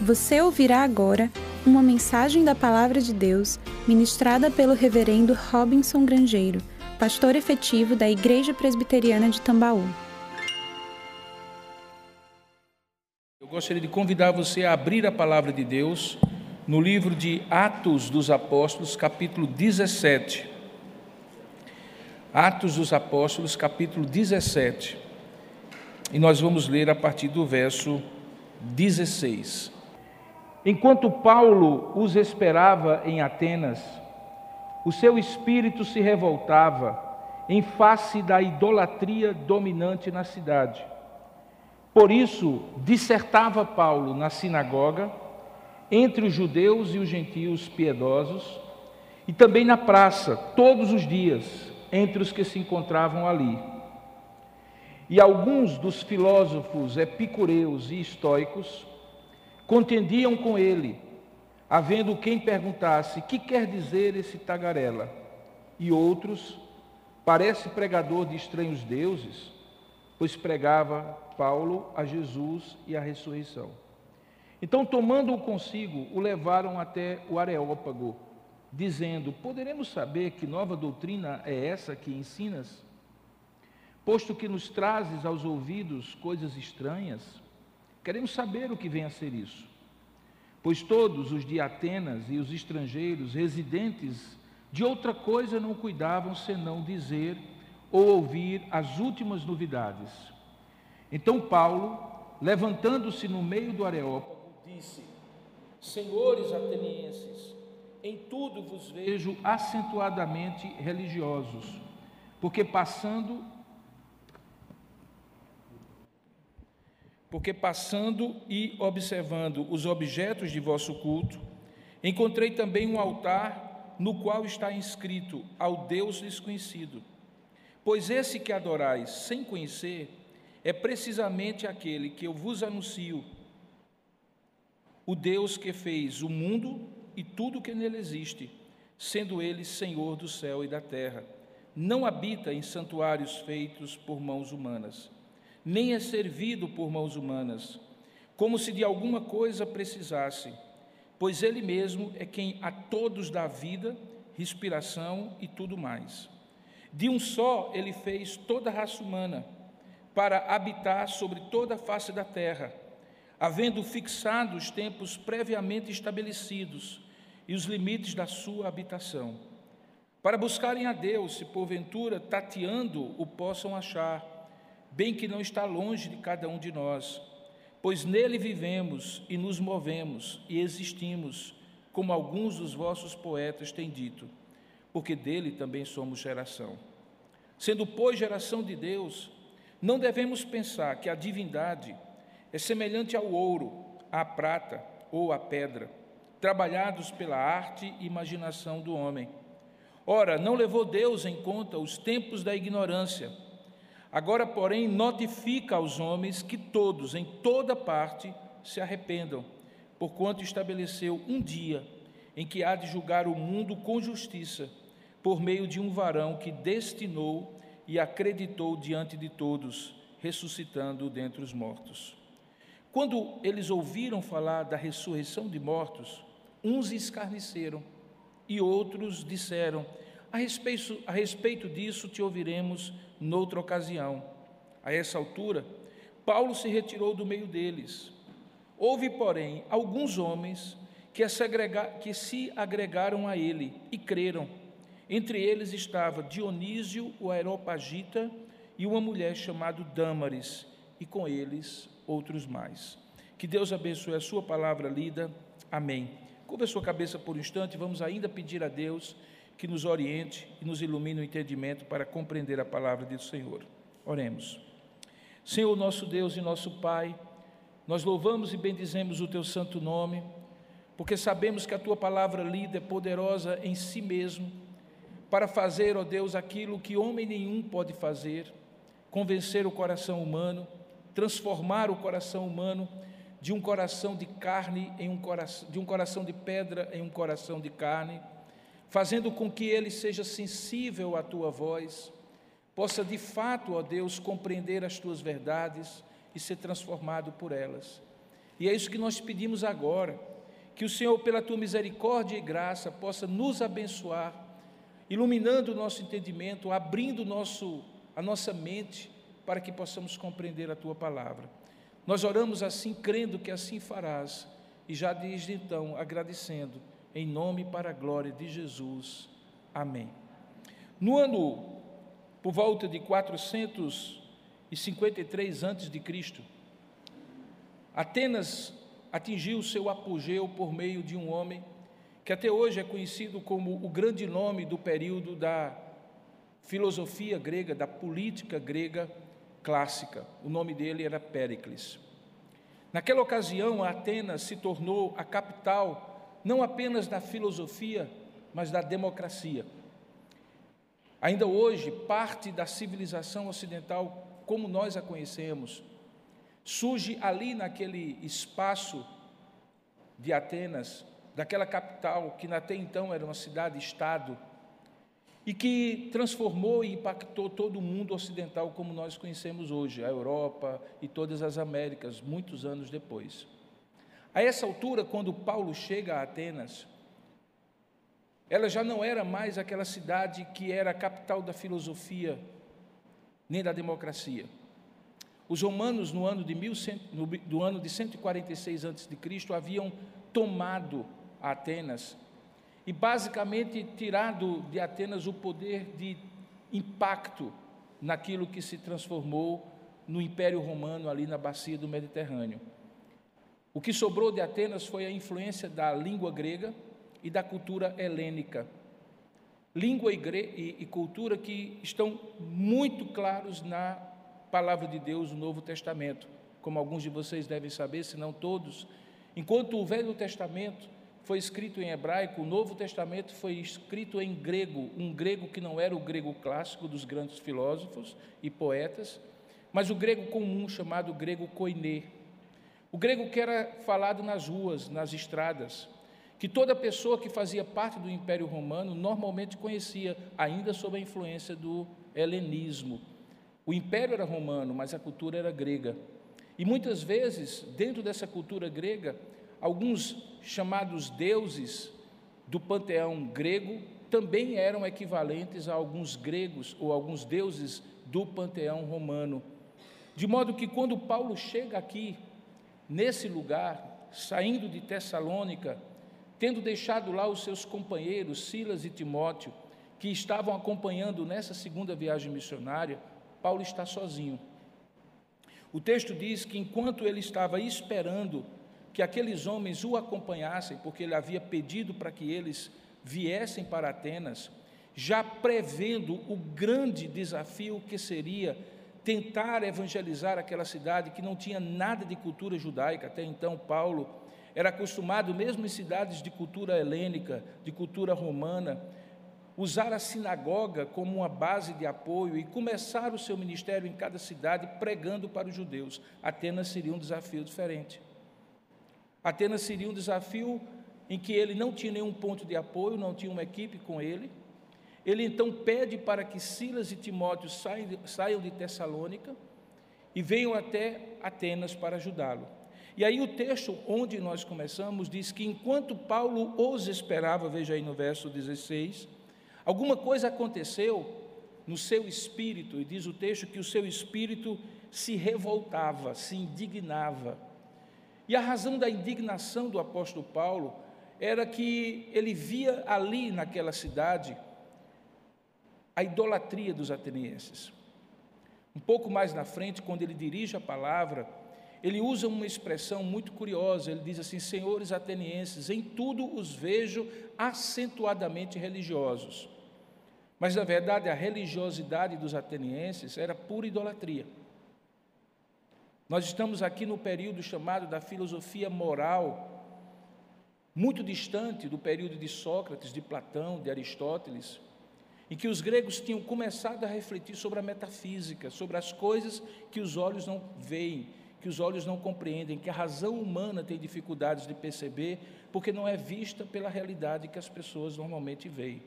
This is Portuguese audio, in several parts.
Você ouvirá agora uma mensagem da Palavra de Deus ministrada pelo Reverendo Robinson Grangeiro, pastor efetivo da Igreja Presbiteriana de Tambaú. Eu gostaria de convidar você a abrir a Palavra de Deus no livro de Atos dos Apóstolos, capítulo 17. Atos dos Apóstolos, capítulo 17. E nós vamos ler a partir do verso 16. Enquanto Paulo os esperava em Atenas, o seu espírito se revoltava em face da idolatria dominante na cidade. Por isso, dissertava Paulo na sinagoga, entre os judeus e os gentios piedosos, e também na praça, todos os dias, entre os que se encontravam ali. E alguns dos filósofos epicureus e estoicos contendiam com ele, havendo quem perguntasse: que quer dizer esse tagarela? E outros, parece pregador de estranhos deuses, pois pregava Paulo a Jesus e a ressurreição. Então, tomando-o consigo, o levaram até o Areópago, dizendo: Poderemos saber que nova doutrina é essa que ensinas? Posto que nos trazes aos ouvidos coisas estranhas, Queremos saber o que vem a ser isso. Pois todos os de Atenas e os estrangeiros residentes de outra coisa não cuidavam senão dizer ou ouvir as últimas novidades. Então Paulo, levantando-se no meio do Areópago, disse: Senhores atenienses, em tudo vos vejo acentuadamente religiosos, porque passando porque passando e observando os objetos de vosso culto, encontrei também um altar no qual está inscrito ao Deus desconhecido. Pois esse que adorais sem conhecer é precisamente aquele que eu vos anuncio, o Deus que fez o mundo e tudo que nele existe, sendo ele Senhor do céu e da terra. Não habita em santuários feitos por mãos humanas nem é servido por mãos humanas, como se de alguma coisa precisasse, pois Ele mesmo é quem a todos dá vida, respiração e tudo mais. De um só Ele fez toda a raça humana, para habitar sobre toda a face da terra, havendo fixado os tempos previamente estabelecidos e os limites da sua habitação, para buscarem a Deus, se porventura tateando o possam achar bem que não está longe de cada um de nós, pois nele vivemos e nos movemos e existimos, como alguns dos vossos poetas têm dito, porque dele também somos geração. Sendo, pois, geração de Deus, não devemos pensar que a divindade é semelhante ao ouro, à prata ou à pedra, trabalhados pela arte e imaginação do homem. Ora, não levou Deus em conta os tempos da ignorância, Agora, porém, notifica aos homens que todos, em toda parte, se arrependam, porquanto estabeleceu um dia em que há de julgar o mundo com justiça, por meio de um varão que destinou e acreditou diante de todos, ressuscitando dentre os mortos. Quando eles ouviram falar da ressurreição de mortos, uns escarneceram e outros disseram: a respeito, a respeito disso te ouviremos noutra ocasião. A essa altura, Paulo se retirou do meio deles. Houve, porém, alguns homens que se, agregaram a ele e creram. Entre eles estava Dionísio, o Aeropagita, e uma mulher chamada Dâmaris, e com eles outros mais. Que Deus abençoe a sua palavra lida. Amém. Curva a sua cabeça por um instante, vamos ainda pedir a Deus que nos oriente e nos ilumine o entendimento para compreender a palavra do Senhor. Oremos. Senhor, nosso Deus e nosso Pai, nós louvamos e bendizemos o teu santo nome, porque sabemos que a tua palavra lida é poderosa em si mesmo, para fazer, ó Deus, aquilo que homem nenhum pode fazer, convencer o coração humano, transformar o coração humano de um coração de carne em um coração, de um coração de pedra em um coração de carne fazendo com que ele seja sensível à tua voz, possa de fato, ó Deus, compreender as tuas verdades e ser transformado por elas. E é isso que nós pedimos agora, que o Senhor, pela tua misericórdia e graça, possa nos abençoar, iluminando o nosso entendimento, abrindo nosso, a nossa mente, para que possamos compreender a tua palavra. Nós oramos assim, crendo que assim farás, e já desde então agradecendo, em nome para a glória de Jesus. Amém. No ano, por volta de 453 a.C., Atenas atingiu seu apogeu por meio de um homem que até hoje é conhecido como o grande nome do período da filosofia grega, da política grega clássica. O nome dele era Péricles. Naquela ocasião, Atenas se tornou a capital não apenas da filosofia, mas da democracia. Ainda hoje, parte da civilização ocidental, como nós a conhecemos, surge ali naquele espaço de Atenas, daquela capital que até então era uma cidade-estado, e que transformou e impactou todo o mundo ocidental como nós conhecemos hoje, a Europa e todas as Américas, muitos anos depois. A essa altura, quando Paulo chega a Atenas, ela já não era mais aquela cidade que era a capital da filosofia, nem da democracia. Os romanos, no ano de, 1100, no, do ano de 146 a.C., haviam tomado Atenas e basicamente tirado de Atenas o poder de impacto naquilo que se transformou no Império Romano ali na bacia do Mediterrâneo. O que sobrou de Atenas foi a influência da língua grega, e da cultura helênica. Língua e, e, e cultura que estão muito claros na palavra de Deus, no Novo Testamento, como alguns de vocês devem saber, se não todos. Enquanto o Velho Testamento foi escrito em hebraico, o Novo Testamento foi escrito em grego, um grego que não era o grego clássico dos grandes filósofos e poetas, mas o grego comum chamado grego koiné. O grego que era falado nas ruas, nas estradas, que toda pessoa que fazia parte do Império Romano normalmente conhecia, ainda sob a influência do helenismo. O império era romano, mas a cultura era grega. E muitas vezes, dentro dessa cultura grega, alguns chamados deuses do panteão grego também eram equivalentes a alguns gregos ou alguns deuses do panteão romano. De modo que quando Paulo chega aqui, nesse lugar, saindo de Tessalônica, Tendo deixado lá os seus companheiros, Silas e Timóteo, que estavam acompanhando nessa segunda viagem missionária, Paulo está sozinho. O texto diz que enquanto ele estava esperando que aqueles homens o acompanhassem, porque ele havia pedido para que eles viessem para Atenas, já prevendo o grande desafio que seria tentar evangelizar aquela cidade que não tinha nada de cultura judaica, até então Paulo era acostumado, mesmo em cidades de cultura helênica, de cultura romana, usar a sinagoga como uma base de apoio e começar o seu ministério em cada cidade pregando para os judeus. Atenas seria um desafio diferente. Atenas seria um desafio em que ele não tinha nenhum ponto de apoio, não tinha uma equipe com ele. Ele então pede para que Silas e Timóteo saiam de Tessalônica e venham até Atenas para ajudá-lo. E aí o texto onde nós começamos diz que enquanto Paulo os esperava, veja aí no verso 16, alguma coisa aconteceu no seu espírito, e diz o texto que o seu espírito se revoltava, se indignava. E a razão da indignação do apóstolo Paulo era que ele via ali naquela cidade a idolatria dos atenienses. Um pouco mais na frente, quando ele dirige a palavra, ele usa uma expressão muito curiosa. Ele diz assim: Senhores atenienses, em tudo os vejo acentuadamente religiosos. Mas, na verdade, a religiosidade dos atenienses era pura idolatria. Nós estamos aqui no período chamado da filosofia moral, muito distante do período de Sócrates, de Platão, de Aristóteles, em que os gregos tinham começado a refletir sobre a metafísica, sobre as coisas que os olhos não veem, que os olhos não compreendem, que a razão humana tem dificuldades de perceber, porque não é vista pela realidade que as pessoas normalmente veem.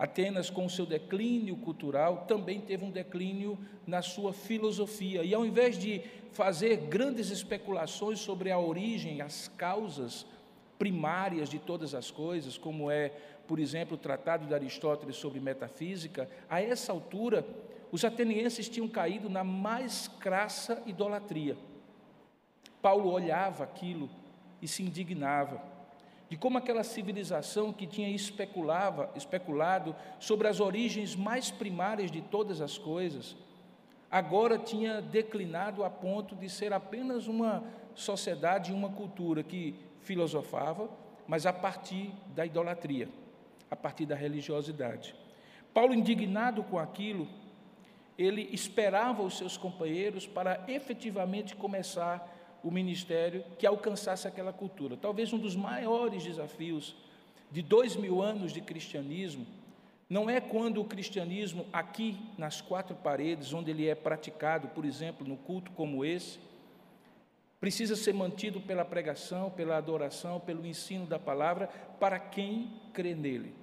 Atenas, com seu declínio cultural, também teve um declínio na sua filosofia. E ao invés de fazer grandes especulações sobre a origem, as causas primárias de todas as coisas, como é, por exemplo, o Tratado de Aristóteles sobre metafísica, a essa altura, os atenienses tinham caído na mais crassa idolatria. Paulo olhava aquilo e se indignava de como aquela civilização que tinha especulava, especulado sobre as origens mais primárias de todas as coisas, agora tinha declinado a ponto de ser apenas uma sociedade e uma cultura que filosofava, mas a partir da idolatria, a partir da religiosidade. Paulo, indignado com aquilo, ele esperava os seus companheiros para efetivamente começar o ministério que alcançasse aquela cultura. Talvez um dos maiores desafios de dois mil anos de cristianismo não é quando o cristianismo, aqui nas quatro paredes, onde ele é praticado, por exemplo, no culto como esse, precisa ser mantido pela pregação, pela adoração, pelo ensino da palavra, para quem crê nele.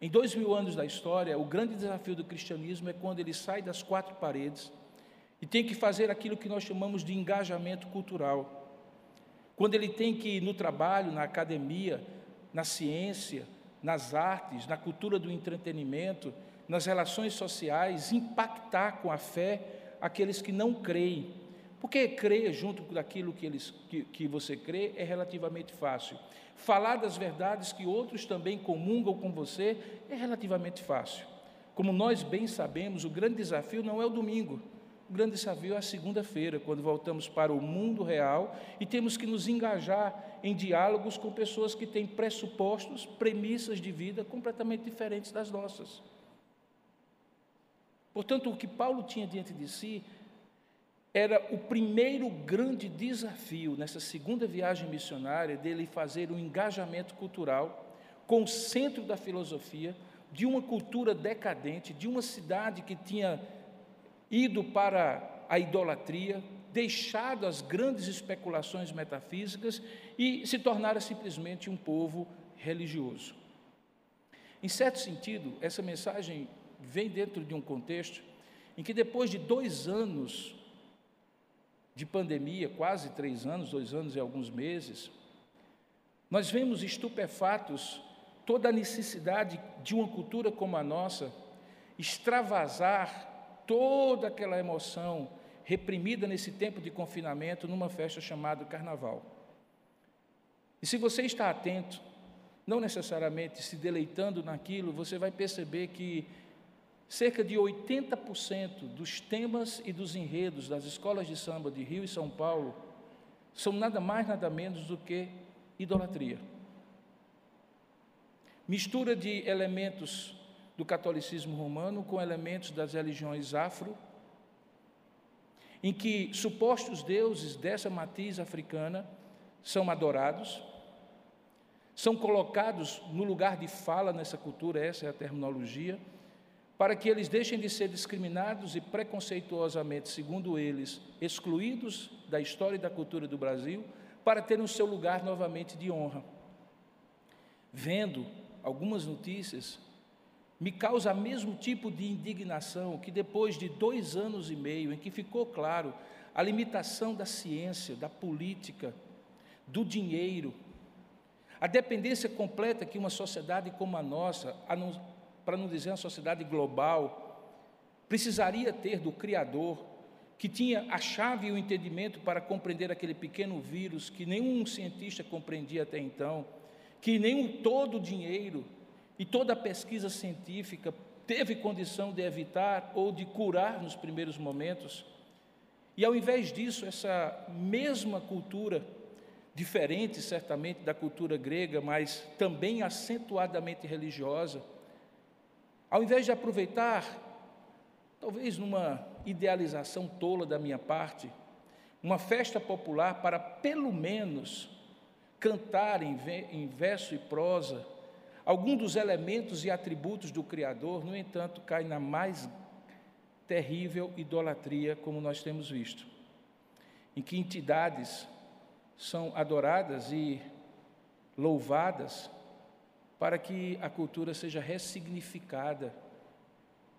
Em dois mil anos da história, o grande desafio do cristianismo é quando ele sai das quatro paredes e tem que fazer aquilo que nós chamamos de engajamento cultural. Quando ele tem que no trabalho, na academia, na ciência, nas artes, na cultura do entretenimento, nas relações sociais, impactar com a fé aqueles que não creem. Porque crer junto com aquilo que, eles, que, que você crê é relativamente fácil. Falar das verdades que outros também comungam com você é relativamente fácil. Como nós bem sabemos, o grande desafio não é o domingo, o grande desafio é a segunda-feira, quando voltamos para o mundo real e temos que nos engajar em diálogos com pessoas que têm pressupostos, premissas de vida completamente diferentes das nossas. Portanto, o que Paulo tinha diante de si era o primeiro grande desafio nessa segunda viagem missionária dele fazer um engajamento cultural com o centro da filosofia de uma cultura decadente, de uma cidade que tinha ido para a idolatria, deixado as grandes especulações metafísicas e se tornara simplesmente um povo religioso. Em certo sentido, essa mensagem vem dentro de um contexto em que, depois de dois anos de pandemia, quase três anos, dois anos e alguns meses, nós vemos estupefatos toda a necessidade de uma cultura como a nossa extravasar toda aquela emoção reprimida nesse tempo de confinamento numa festa chamada Carnaval. E se você está atento, não necessariamente se deleitando naquilo, você vai perceber que cerca de 80% dos temas e dos enredos das escolas de samba de Rio e São Paulo são nada mais, nada menos do que idolatria. Mistura de elementos do catolicismo romano com elementos das religiões afro, em que supostos deuses dessa matriz africana são adorados, são colocados no lugar de fala nessa cultura, essa é a terminologia, para que eles deixem de ser discriminados e preconceituosamente, segundo eles, excluídos da história e da cultura do Brasil, para terem o seu lugar novamente de honra. Vendo algumas notícias me causa o mesmo tipo de indignação que depois de dois anos e meio, em que ficou claro a limitação da ciência, da política, do dinheiro, a dependência completa que uma sociedade como a nossa, para não dizer uma sociedade global, precisaria ter do Criador, que tinha a chave e o entendimento para compreender aquele pequeno vírus que nenhum cientista compreendia até então, que nenhum todo o dinheiro e toda a pesquisa científica teve condição de evitar ou de curar nos primeiros momentos. E ao invés disso, essa mesma cultura, diferente certamente da cultura grega, mas também acentuadamente religiosa, ao invés de aproveitar, talvez numa idealização tola da minha parte, uma festa popular para pelo menos cantar em verso e prosa Algum dos elementos e atributos do Criador, no entanto, cai na mais terrível idolatria, como nós temos visto, em que entidades são adoradas e louvadas para que a cultura seja ressignificada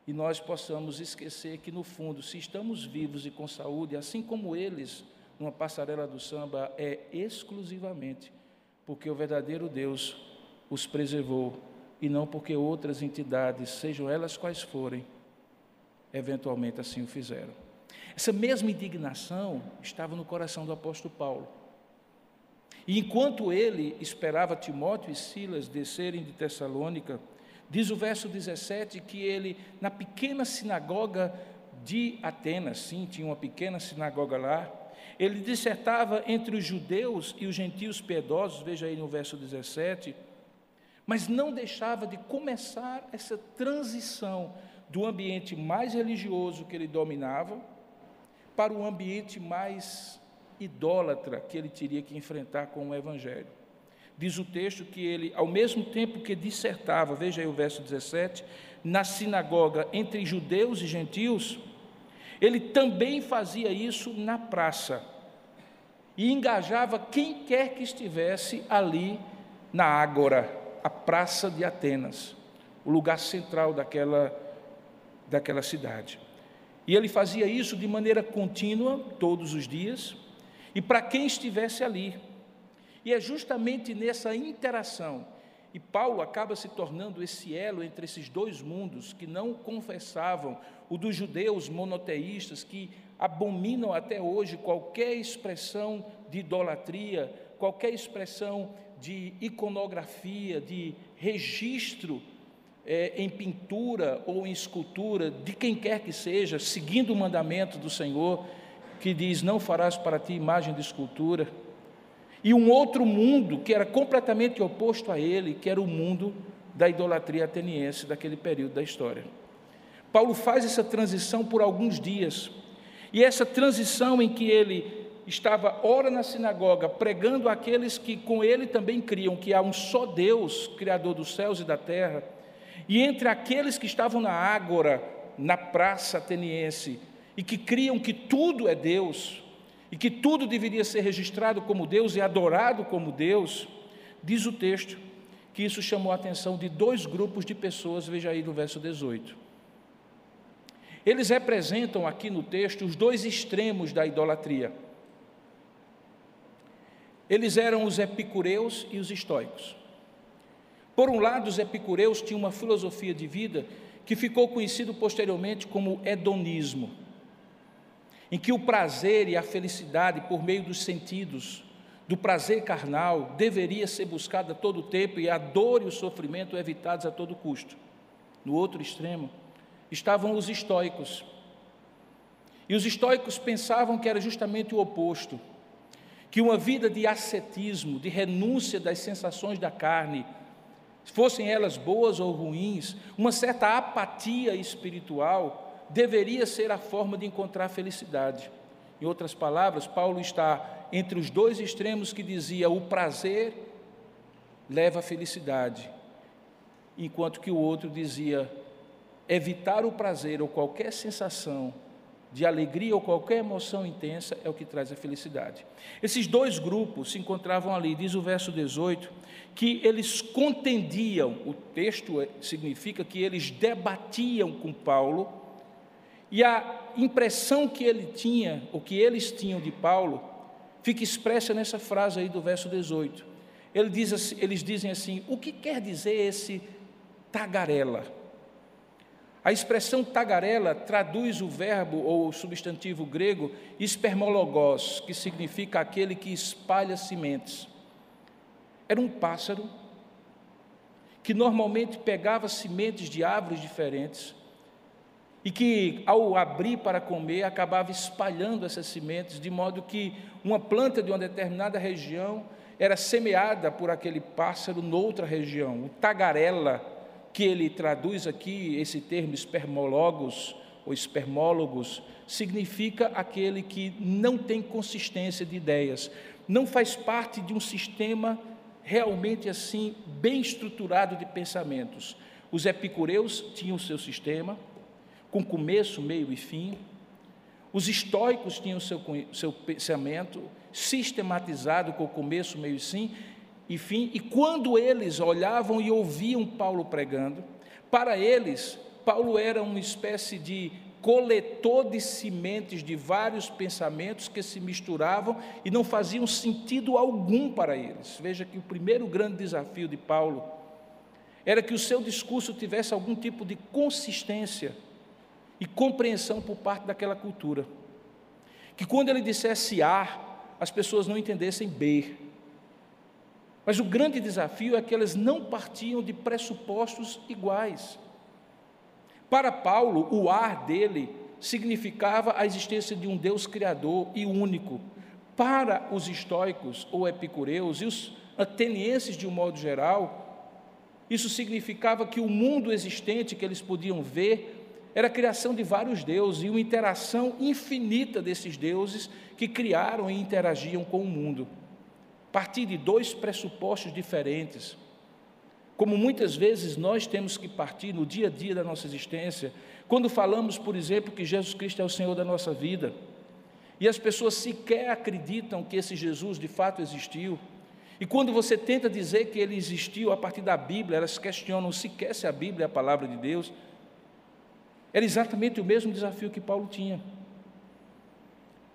e nós possamos esquecer que, no fundo, se estamos vivos e com saúde, assim como eles, numa passarela do samba, é exclusivamente porque o verdadeiro Deus os preservou e não porque outras entidades, sejam elas quais forem, eventualmente assim o fizeram. Essa mesma indignação estava no coração do apóstolo Paulo. E enquanto ele esperava Timóteo e Silas descerem de Tessalônica, diz o verso 17 que ele, na pequena sinagoga de Atenas, sim, tinha uma pequena sinagoga lá, ele dissertava entre os judeus e os gentios piedosos, veja aí no verso 17, mas não deixava de começar essa transição do ambiente mais religioso que ele dominava para o ambiente mais idólatra que ele teria que enfrentar com o Evangelho. Diz o texto que ele, ao mesmo tempo que dissertava, veja aí o verso 17, na sinagoga entre judeus e gentios, ele também fazia isso na praça e engajava quem quer que estivesse ali na Ágora, a praça de Atenas, o lugar central daquela, daquela cidade. E ele fazia isso de maneira contínua, todos os dias, e para quem estivesse ali. E é justamente nessa interação, e Paulo acaba se tornando esse elo entre esses dois mundos que não confessavam, o dos judeus monoteístas, que abominam até hoje qualquer expressão de idolatria, qualquer expressão de iconografia, de registro é, em pintura ou em escultura, de quem quer que seja, seguindo o mandamento do Senhor, que diz: Não farás para ti imagem de escultura. E um outro mundo que era completamente oposto a ele, que era o mundo da idolatria ateniense daquele período da história. Paulo faz essa transição por alguns dias, e essa transição em que ele estava ora na sinagoga pregando àqueles que com ele também criam que há um só Deus, criador dos céus e da terra, e entre aqueles que estavam na ágora, na praça ateniense, e que criam que tudo é Deus, e que tudo deveria ser registrado como Deus e adorado como Deus, diz o texto que isso chamou a atenção de dois grupos de pessoas, veja aí no verso 18. Eles representam aqui no texto os dois extremos da idolatria. Eles eram os epicureus e os estoicos. Por um lado, os epicureus tinham uma filosofia de vida que ficou conhecido posteriormente como hedonismo, em que o prazer e a felicidade por meio dos sentidos, do prazer carnal, deveria ser buscado a todo tempo e a dor e o sofrimento evitados a todo custo. No outro extremo, estavam os estoicos. E os estoicos pensavam que era justamente o oposto, que uma vida de ascetismo, de renúncia das sensações da carne, fossem elas boas ou ruins, uma certa apatia espiritual deveria ser a forma de encontrar felicidade. Em outras palavras, Paulo está entre os dois extremos que dizia o prazer leva à felicidade, enquanto que o outro dizia evitar o prazer ou qualquer sensação de alegria ou qualquer emoção intensa é o que traz a felicidade. Esses dois grupos se encontravam ali, diz o verso 18, que eles contendiam, o texto é, significa que eles debatiam com Paulo, e a impressão que ele tinha, o que eles tinham de Paulo, fica expressa nessa frase aí do verso 18. Ele diz assim, eles dizem assim: o que quer dizer esse tagarela? A expressão tagarela traduz o verbo ou o substantivo grego espermologos, que significa aquele que espalha sementes. Era um pássaro que normalmente pegava sementes de árvores diferentes e que, ao abrir para comer, acabava espalhando essas sementes, de modo que uma planta de uma determinada região era semeada por aquele pássaro noutra região. O tagarela que ele traduz aqui, esse termo espermólogos ou espermólogos, significa aquele que não tem consistência de ideias, não faz parte de um sistema realmente assim bem estruturado de pensamentos. Os epicureus tinham seu sistema, com começo, meio e fim. Os estoicos tinham seu, seu pensamento sistematizado com começo, meio e fim, e fim, e quando eles olhavam e ouviam Paulo pregando, para eles, Paulo era uma espécie de coletor de sementes de vários pensamentos que se misturavam e não faziam sentido algum para eles. Veja que o primeiro grande desafio de Paulo era que o seu discurso tivesse algum tipo de consistência e compreensão por parte daquela cultura. Que quando ele dissesse A, as pessoas não entendessem B. Mas o grande desafio é que elas não partiam de pressupostos iguais. Para Paulo, o ar dele significava a existência de um Deus criador e único. Para os estoicos ou epicureus e os atenienses de um modo geral, isso significava que o mundo existente que eles podiam ver era a criação de vários deuses e uma interação infinita desses deuses que criaram e interagiam com o mundo. Partir de dois pressupostos diferentes, como muitas vezes nós temos que partir no dia a dia da nossa existência, quando falamos, por exemplo, que Jesus Cristo é o Senhor da nossa vida, e as pessoas sequer acreditam que esse Jesus de fato existiu, e quando você tenta dizer que ele existiu a partir da Bíblia, elas questionam sequer se a Bíblia é a palavra de Deus. Era exatamente o mesmo desafio que Paulo tinha.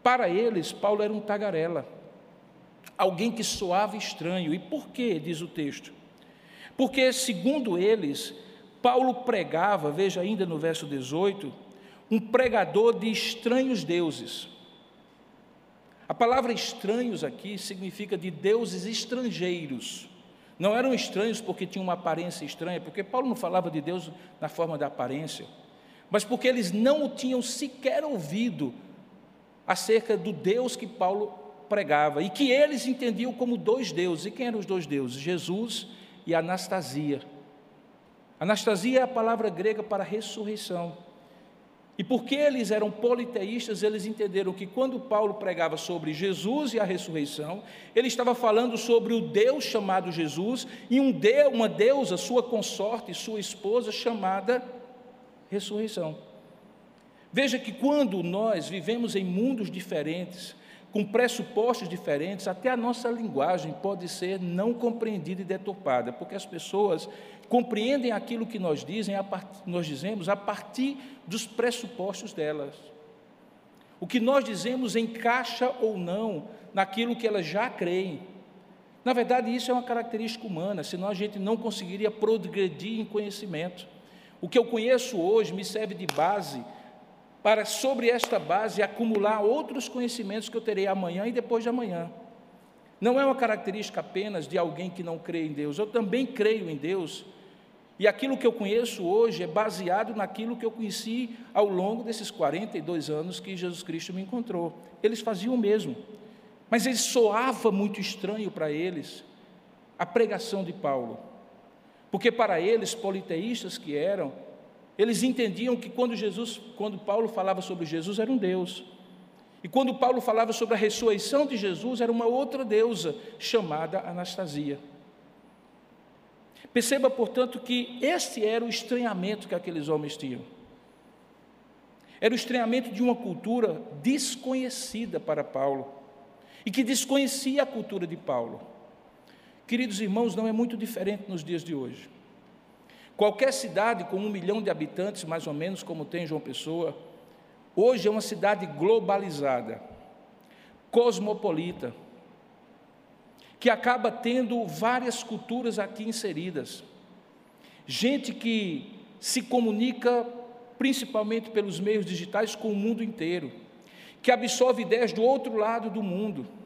Para eles, Paulo era um tagarela, alguém que soava estranho. E por quê, diz o texto? Porque, segundo eles, Paulo pregava, veja ainda no verso 18, um pregador de estranhos deuses. A palavra estranhos aqui significa de deuses estrangeiros. Não eram estranhos porque tinham uma aparência estranha, porque Paulo não falava de Deus na forma da aparência, mas porque eles não o tinham sequer ouvido acerca do Deus que Paulo pregava e que eles entendiam como dois deuses. E quem eram os dois deuses? Jesus e Anastasia. Anastasia é a palavra grega para ressurreição. E porque eles eram politeístas, eles entenderam que quando Paulo pregava sobre Jesus e a ressurreição, ele estava falando sobre o Deus chamado Jesus e um de, uma deusa, sua consorte, sua esposa, chamada ressurreição. Veja que quando nós vivemos em mundos diferentes, com pressupostos diferentes, até a nossa linguagem pode ser não compreendida e deturpada, porque as pessoas compreendem aquilo que nós, dizem, nós dizemos a partir dos pressupostos delas. O que nós dizemos encaixa ou não naquilo que elas já creem. Na verdade, isso é uma característica humana, senão a gente não conseguiria progredir em conhecimento. O que eu conheço hoje me serve de base para, sobre esta base, acumular outros conhecimentos que eu terei amanhã e depois de amanhã. Não é uma característica apenas de alguém que não crê em Deus, eu também creio em Deus. E aquilo que eu conheço hoje é baseado naquilo que eu conheci ao longo desses 42 anos que Jesus Cristo me encontrou. Eles faziam o mesmo, mas ele soava muito estranho para eles a pregação de Paulo, porque para eles, politeístas que eram, eles entendiam que quando Jesus, quando Paulo falava sobre Jesus, era um Deus. E quando Paulo falava sobre a ressurreição de Jesus, era uma outra deusa chamada Anastasia. Perceba, portanto, que este era o estranhamento que aqueles homens tinham. Era o estranhamento de uma cultura desconhecida para Paulo e que desconhecia a cultura de Paulo. Queridos irmãos, não é muito diferente nos dias de hoje. Qualquer cidade com um milhão de habitantes, mais ou menos como tem João Pessoa, hoje é uma cidade globalizada, cosmopolita, que acaba tendo várias culturas aqui inseridas. Gente que se comunica principalmente pelos meios digitais com o mundo inteiro, que absorve ideias do outro lado do mundo.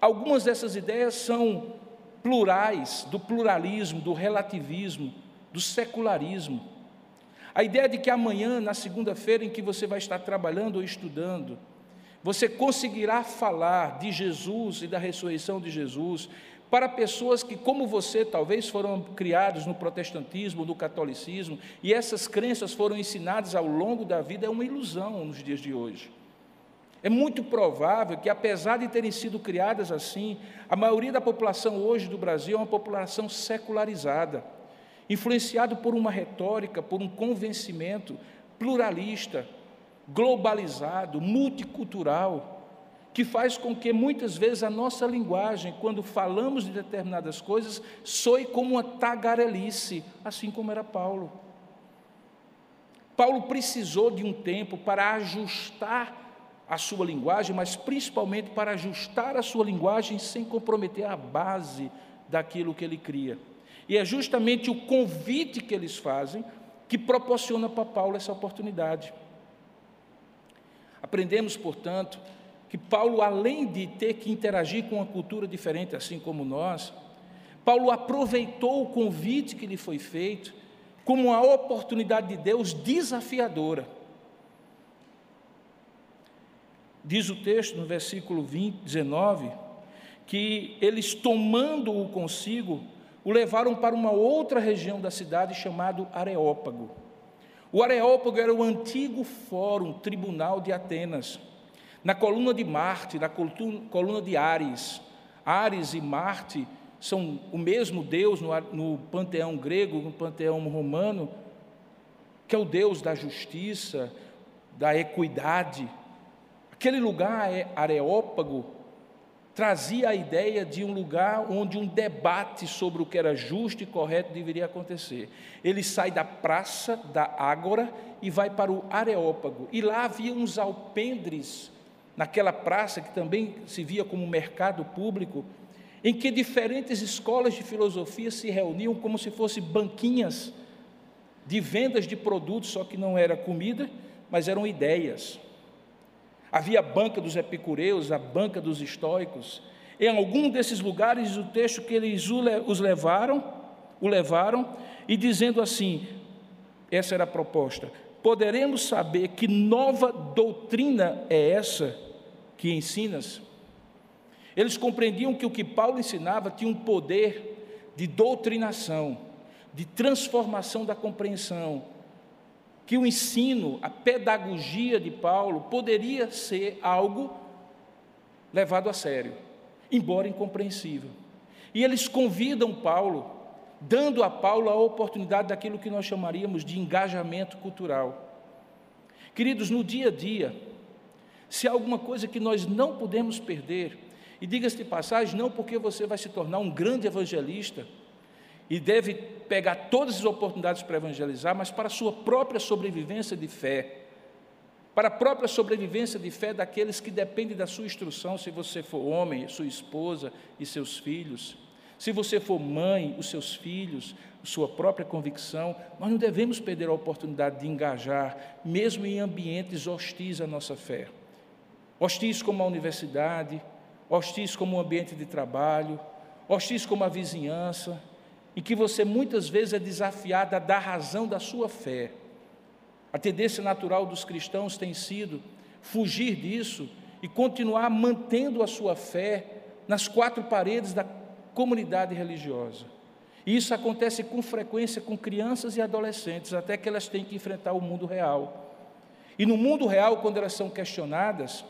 Algumas dessas ideias são plurais, do pluralismo, do relativismo, do secularismo. A ideia de que amanhã, na segunda-feira em que você vai estar trabalhando ou estudando, você conseguirá falar de Jesus e da ressurreição de Jesus para pessoas que, como você, talvez foram criados no protestantismo, no catolicismo, e essas crenças foram ensinadas ao longo da vida, é uma ilusão nos dias de hoje. É muito provável que, apesar de terem sido criadas assim, a maioria da população hoje do Brasil é uma população secularizada influenciado por uma retórica, por um convencimento pluralista, globalizado, multicultural, que faz com que muitas vezes a nossa linguagem, quando falamos de determinadas coisas, soe como uma tagarelice, assim como era Paulo. Paulo precisou de um tempo para ajustar a sua linguagem, mas principalmente para ajustar a sua linguagem sem comprometer a base daquilo que ele cria. E é justamente o convite que eles fazem que proporciona para Paulo essa oportunidade. Aprendemos, portanto, que Paulo, além de ter que interagir com uma cultura diferente, assim como nós, Paulo aproveitou o convite que lhe foi feito como uma oportunidade de Deus desafiadora Diz o texto no versículo 20, 19 que eles, tomando-o consigo, o levaram para uma outra região da cidade chamado Areópago. O Areópago era o antigo fórum tribunal de Atenas. Na coluna de Marte, na coluna de Ares. Ares e Marte são o mesmo Deus no, no panteão grego, no panteão romano, que é o Deus da justiça, da equidade, Aquele lugar, é Areópago, trazia a ideia de um lugar onde um debate sobre o que era justo e correto deveria acontecer. Ele sai da praça da Ágora e vai para o Areópago. E lá havia uns alpendres, naquela praça que também se via como mercado público, em que diferentes escolas de filosofia se reuniam como se fossem banquinhas de vendas de produtos, só que não era comida, mas eram ideias. Havia a banca dos epicureus, a banca dos estoicos. Em algum desses lugares, o texto que eles os levaram, o levaram, e dizendo assim: essa era a proposta. Poderemos saber que nova doutrina é essa que ensinas? Eles compreendiam que o que Paulo ensinava tinha um poder de doutrinação, de transformação da compreensão, que o ensino, a pedagogia de Paulo poderia ser algo levado a sério, embora incompreensível. E eles convidam Paulo, dando a Paulo a oportunidade daquilo que nós chamaríamos de engajamento cultural. Queridos, no dia a dia, se há alguma coisa que nós não podemos perder, e diga-se de passagem, não porque você vai se tornar um grande evangelista, e deve pegar todas as oportunidades para evangelizar, mas para a sua própria sobrevivência de fé, para a própria sobrevivência de fé daqueles que dependem da sua instrução, se você for homem, sua esposa e seus filhos, se você for mãe, os seus filhos, sua própria convicção, nós não devemos perder a oportunidade de engajar, mesmo em ambientes hostis à nossa fé. Hostis como a universidade, hostis como o ambiente de trabalho, hostis como a vizinhança, e que você muitas vezes é desafiado a dar razão da sua fé. A tendência natural dos cristãos tem sido fugir disso e continuar mantendo a sua fé nas quatro paredes da comunidade religiosa. E isso acontece com frequência com crianças e adolescentes, até que elas têm que enfrentar o mundo real. E no mundo real, quando elas são questionadas,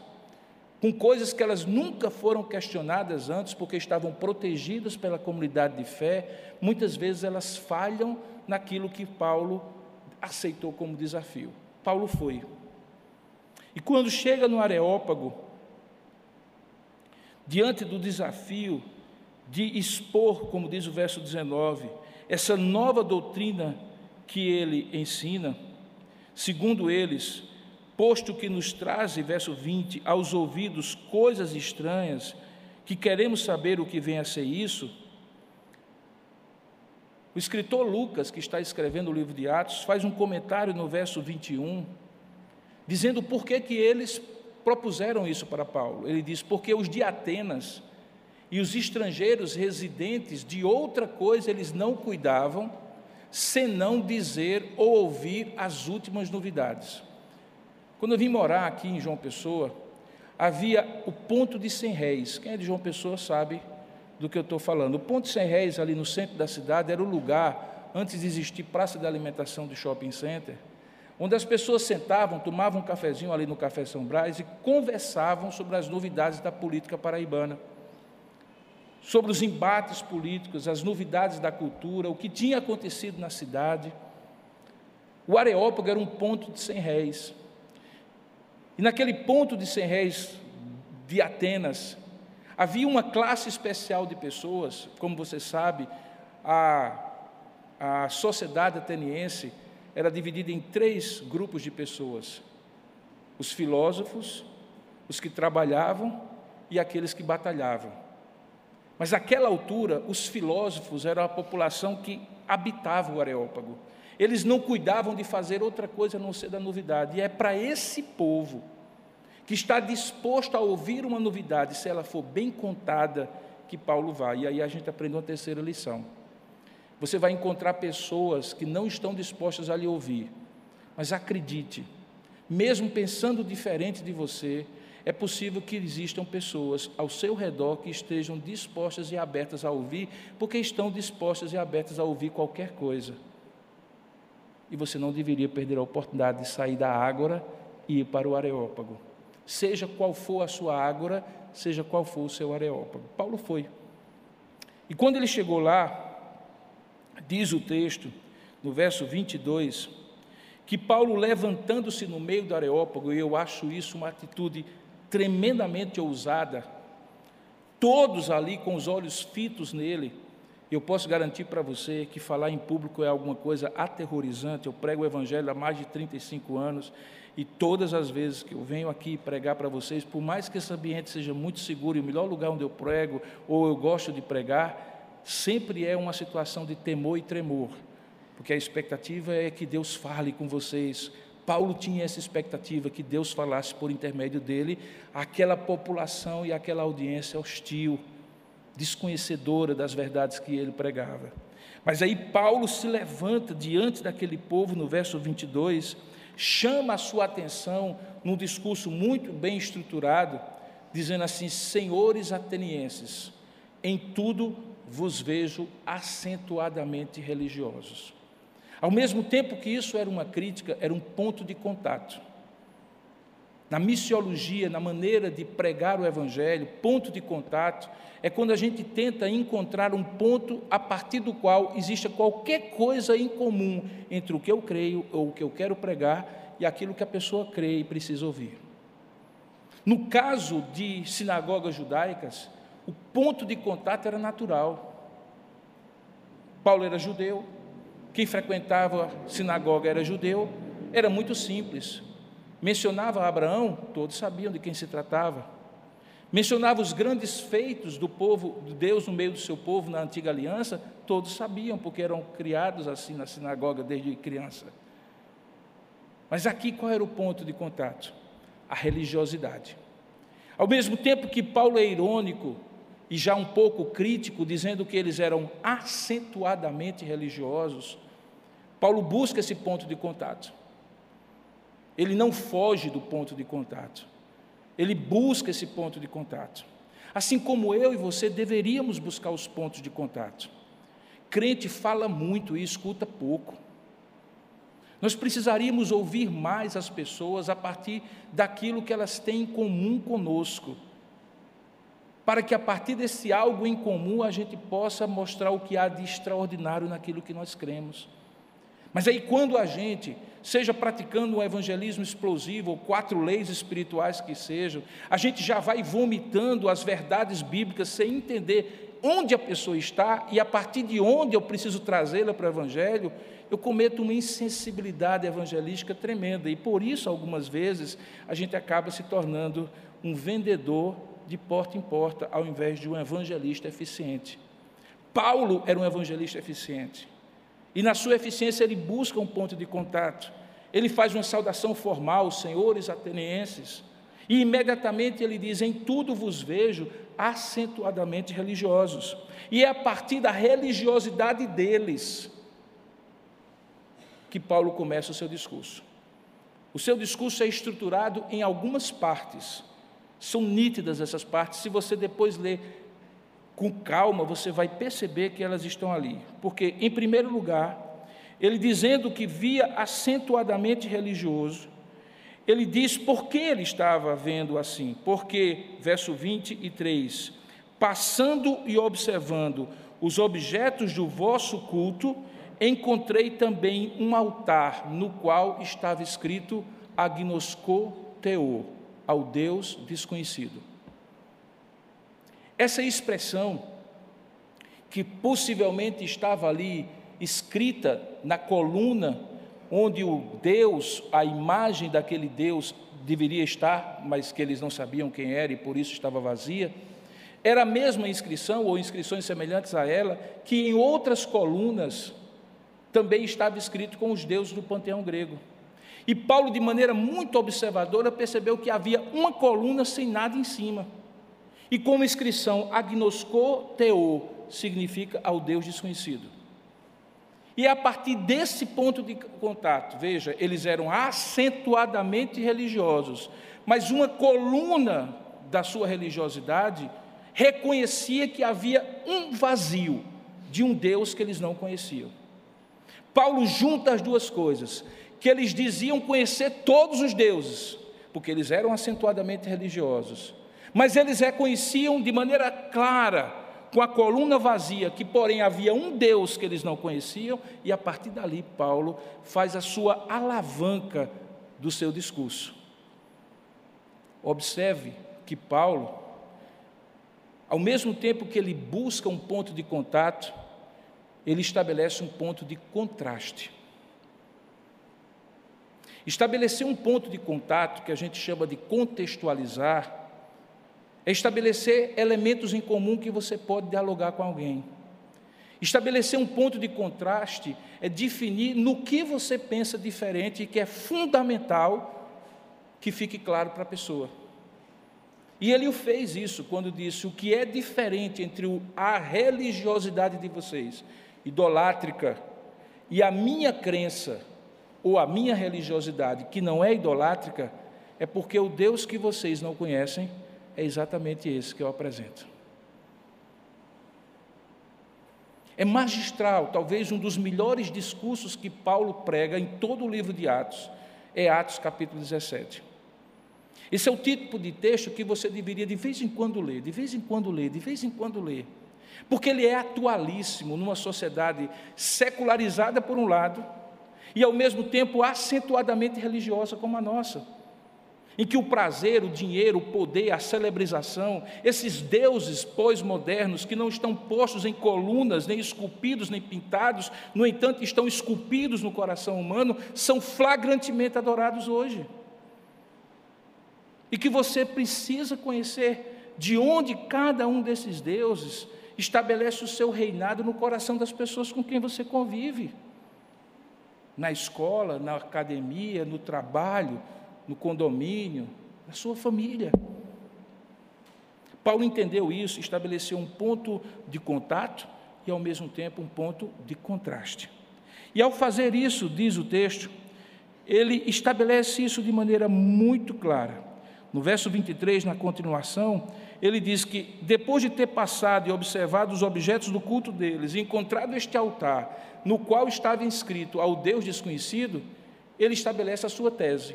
com coisas que elas nunca foram questionadas antes, porque estavam protegidas pela comunidade de fé, muitas vezes elas falham naquilo que Paulo aceitou como desafio. Paulo foi. E quando chega no Areópago, diante do desafio de expor, como diz o verso 19, essa nova doutrina que ele ensina, segundo eles, posto que nos traz, verso 20, aos ouvidos coisas estranhas, que queremos saber o que vem a ser isso, o escritor Lucas, que está escrevendo o livro de Atos, faz um comentário no verso 21, dizendo por que, que eles propuseram isso para Paulo. Ele diz: porque os de Atenas e os estrangeiros residentes de outra coisa eles não cuidavam, senão dizer ou ouvir as últimas novidades. Quando eu vim morar aqui em João Pessoa, havia o ponto de 100 réis. Quem é de João Pessoa sabe do que eu estou falando. O ponto de 100 réis, ali no centro da cidade, era o lugar, antes de existir praça de alimentação do shopping center, onde as pessoas sentavam, tomavam um cafezinho ali no Café São Brás e conversavam sobre as novidades da política paraibana, sobre os embates políticos, as novidades da cultura, o que tinha acontecido na cidade. O Areópago era um ponto de 100 réis. E naquele ponto de 100 réis de Atenas, havia uma classe especial de pessoas, como você sabe, a, a sociedade ateniense era dividida em três grupos de pessoas: os filósofos, os que trabalhavam e aqueles que batalhavam. Mas naquela altura, os filósofos eram a população que habitava o Areópago. Eles não cuidavam de fazer outra coisa a não ser da novidade. E é para esse povo que está disposto a ouvir uma novidade, se ela for bem contada, que Paulo vai. E aí a gente aprende uma terceira lição. Você vai encontrar pessoas que não estão dispostas a lhe ouvir, mas acredite, mesmo pensando diferente de você, é possível que existam pessoas ao seu redor que estejam dispostas e abertas a ouvir, porque estão dispostas e abertas a ouvir qualquer coisa. E você não deveria perder a oportunidade de sair da ágora e ir para o areópago. Seja qual for a sua ágora, seja qual for o seu areópago. Paulo foi. E quando ele chegou lá, diz o texto, no verso 22, que Paulo, levantando-se no meio do Areópago, e eu acho isso uma atitude tremendamente ousada, todos ali com os olhos fitos nele, eu posso garantir para você que falar em público é alguma coisa aterrorizante. Eu prego o Evangelho há mais de 35 anos e todas as vezes que eu venho aqui pregar para vocês, por mais que esse ambiente seja muito seguro e o melhor lugar onde eu prego ou eu gosto de pregar, sempre é uma situação de temor e tremor, porque a expectativa é que Deus fale com vocês. Paulo tinha essa expectativa que Deus falasse por intermédio dele àquela população e àquela audiência hostil, desconhecedora das verdades que ele pregava. Mas aí Paulo se levanta diante daquele povo no verso 22, chama a sua atenção num discurso muito bem estruturado, dizendo assim: Senhores atenienses, em tudo vos vejo acentuadamente religiosos. Ao mesmo tempo que isso era uma crítica, era um ponto de contato. Na missiologia, na maneira de pregar o Evangelho, ponto de contato é quando a gente tenta encontrar um ponto a partir do qual exista qualquer coisa em comum entre o que eu creio ou o que eu quero pregar e aquilo que a pessoa crê e precisa ouvir. No caso de sinagogas judaicas, o ponto de contato era natural. Paulo era judeu, quem frequentava sinagoga era judeu, era muito simples. Mencionava Abraão, todos sabiam de quem se tratava. Mencionava os grandes feitos do povo de Deus no meio do seu povo na antiga aliança, todos sabiam, porque eram criados assim na sinagoga desde criança. Mas aqui qual era o ponto de contato? A religiosidade. Ao mesmo tempo que Paulo é irônico e já um pouco crítico, dizendo que eles eram acentuadamente religiosos, Paulo busca esse ponto de contato. Ele não foge do ponto de contato. Ele busca esse ponto de contato. Assim como eu e você deveríamos buscar os pontos de contato. Crente fala muito e escuta pouco. Nós precisaríamos ouvir mais as pessoas a partir daquilo que elas têm em comum conosco para que a partir desse algo em comum a gente possa mostrar o que há de extraordinário naquilo que nós cremos. Mas aí, quando a gente, seja praticando um evangelismo explosivo, ou quatro leis espirituais que sejam, a gente já vai vomitando as verdades bíblicas sem entender onde a pessoa está e a partir de onde eu preciso trazê-la para o evangelho, eu cometo uma insensibilidade evangelística tremenda. E por isso, algumas vezes, a gente acaba se tornando um vendedor de porta em porta, ao invés de um evangelista eficiente. Paulo era um evangelista eficiente. E na sua eficiência ele busca um ponto de contato. Ele faz uma saudação formal, senhores atenienses, e imediatamente ele diz: Em tudo vos vejo acentuadamente religiosos. E é a partir da religiosidade deles que Paulo começa o seu discurso. O seu discurso é estruturado em algumas partes. São nítidas essas partes. Se você depois ler com calma, você vai perceber que elas estão ali. Porque, em primeiro lugar, ele dizendo que via acentuadamente religioso, ele diz por que ele estava vendo assim. Porque, verso 23, passando e observando os objetos do vosso culto, encontrei também um altar no qual estava escrito agnosco teor ao Deus desconhecido. Essa expressão, que possivelmente estava ali escrita na coluna onde o Deus, a imagem daquele Deus deveria estar, mas que eles não sabiam quem era e por isso estava vazia, era a mesma inscrição ou inscrições semelhantes a ela que em outras colunas também estava escrito com os deuses do panteão grego. E Paulo, de maneira muito observadora, percebeu que havia uma coluna sem nada em cima. E como inscrição agnosco teo significa ao Deus desconhecido. E a partir desse ponto de contato, veja, eles eram acentuadamente religiosos, mas uma coluna da sua religiosidade reconhecia que havia um vazio de um Deus que eles não conheciam. Paulo junta as duas coisas, que eles diziam conhecer todos os deuses, porque eles eram acentuadamente religiosos, mas eles reconheciam de maneira clara com a coluna vazia, que porém havia um Deus que eles não conheciam, e a partir dali Paulo faz a sua alavanca do seu discurso. Observe que Paulo, ao mesmo tempo que ele busca um ponto de contato, ele estabelece um ponto de contraste. Estabelecer um ponto de contato, que a gente chama de contextualizar, é estabelecer elementos em comum que você pode dialogar com alguém. Estabelecer um ponto de contraste é definir no que você pensa diferente e que é fundamental que fique claro para a pessoa. E ele o fez isso quando disse: o que é diferente entre a religiosidade de vocês, idolátrica, e a minha crença, ou a minha religiosidade, que não é idolátrica, é porque o Deus que vocês não conhecem é exatamente esse que eu apresento. É magistral, talvez um dos melhores discursos que Paulo prega em todo o livro de Atos, é Atos capítulo 17. Esse é o tipo de texto que você deveria de vez em quando ler, de vez em quando ler, de vez em quando ler. Porque ele é atualíssimo numa sociedade secularizada por um lado e ao mesmo tempo acentuadamente religiosa como a nossa em que o prazer, o dinheiro, o poder, a celebrização, esses deuses pós-modernos que não estão postos em colunas, nem esculpidos, nem pintados, no entanto estão esculpidos no coração humano, são flagrantemente adorados hoje. E que você precisa conhecer de onde cada um desses deuses estabelece o seu reinado no coração das pessoas com quem você convive. Na escola, na academia, no trabalho, no condomínio, na sua família. Paulo entendeu isso, estabeleceu um ponto de contato e, ao mesmo tempo, um ponto de contraste. E ao fazer isso, diz o texto, ele estabelece isso de maneira muito clara. No verso 23, na continuação, ele diz que depois de ter passado e observado os objetos do culto deles e encontrado este altar, no qual estava inscrito ao Deus desconhecido, ele estabelece a sua tese.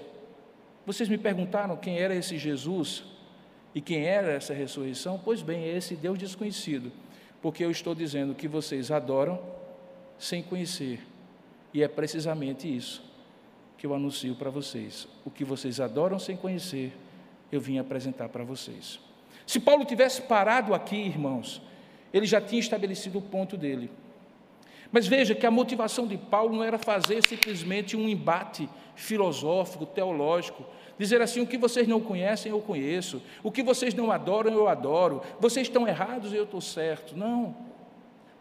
Vocês me perguntaram quem era esse Jesus e quem era essa ressurreição? Pois bem, é esse Deus desconhecido, porque eu estou dizendo que vocês adoram sem conhecer, e é precisamente isso que eu anuncio para vocês. O que vocês adoram sem conhecer, eu vim apresentar para vocês. Se Paulo tivesse parado aqui, irmãos, ele já tinha estabelecido o ponto dele. Mas veja que a motivação de Paulo não era fazer simplesmente um embate filosófico, teológico, dizer assim: o que vocês não conhecem, eu conheço, o que vocês não adoram, eu adoro, vocês estão errados eu estou certo. Não.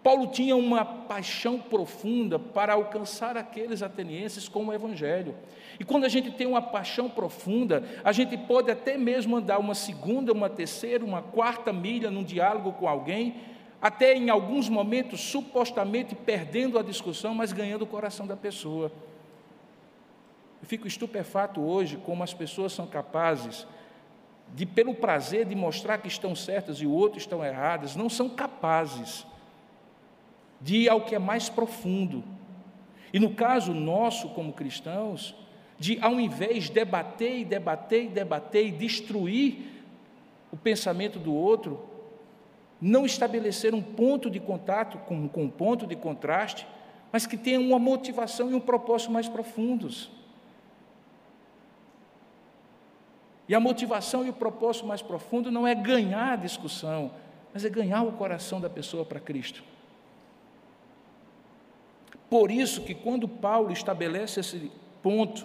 Paulo tinha uma paixão profunda para alcançar aqueles atenienses com o Evangelho. E quando a gente tem uma paixão profunda, a gente pode até mesmo andar uma segunda, uma terceira, uma quarta milha num diálogo com alguém, até em alguns momentos supostamente perdendo a discussão, mas ganhando o coração da pessoa. Eu fico estupefato hoje como as pessoas são capazes de, pelo prazer de mostrar que estão certas e o outro estão erradas, não são capazes de ir ao que é mais profundo. E no caso nosso, como cristãos, de ao invés de debater e debater e debater e destruir o pensamento do outro, não estabelecer um ponto de contato com, com um ponto de contraste, mas que tenha uma motivação e um propósito mais profundos. E a motivação e o propósito mais profundo não é ganhar a discussão, mas é ganhar o coração da pessoa para Cristo. Por isso que quando Paulo estabelece esse ponto,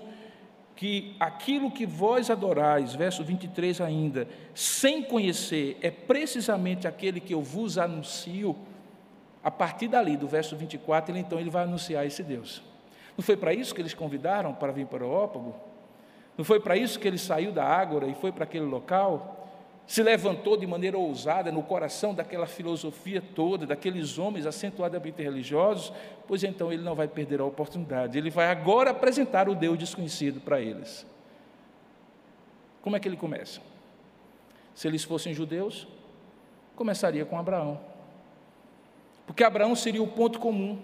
que aquilo que vós adorais, verso 23 ainda, sem conhecer, é precisamente aquele que eu vos anuncio, a partir dali, do verso 24, ele então ele vai anunciar esse Deus. Não foi para isso que eles convidaram para vir para o Ópago? Não foi para isso que ele saiu da Ágora e foi para aquele local? Se levantou de maneira ousada no coração daquela filosofia toda, daqueles homens acentuadamente religiosos, pois então ele não vai perder a oportunidade. Ele vai agora apresentar o Deus desconhecido para eles. Como é que ele começa? Se eles fossem judeus, começaria com Abraão. Porque Abraão seria o ponto comum.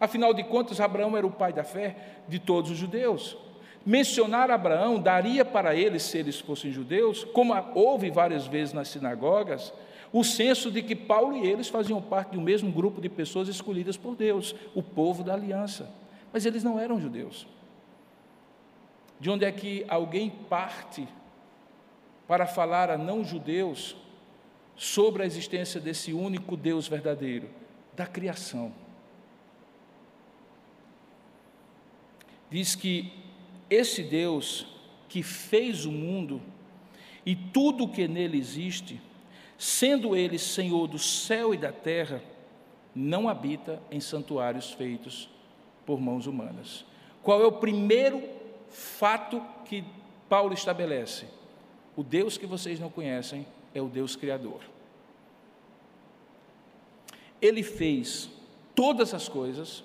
Afinal de contas, Abraão era o pai da fé de todos os judeus. Mencionar Abraão daria para eles, se eles fossem judeus, como houve várias vezes nas sinagogas, o senso de que Paulo e eles faziam parte do mesmo grupo de pessoas escolhidas por Deus, o povo da aliança. Mas eles não eram judeus. De onde é que alguém parte para falar a não-judeus sobre a existência desse único Deus verdadeiro? Da criação. Diz que esse Deus que fez o mundo e tudo o que nele existe, sendo ele Senhor do céu e da terra, não habita em santuários feitos por mãos humanas. Qual é o primeiro fato que Paulo estabelece? O Deus que vocês não conhecem é o Deus Criador. Ele fez todas as coisas,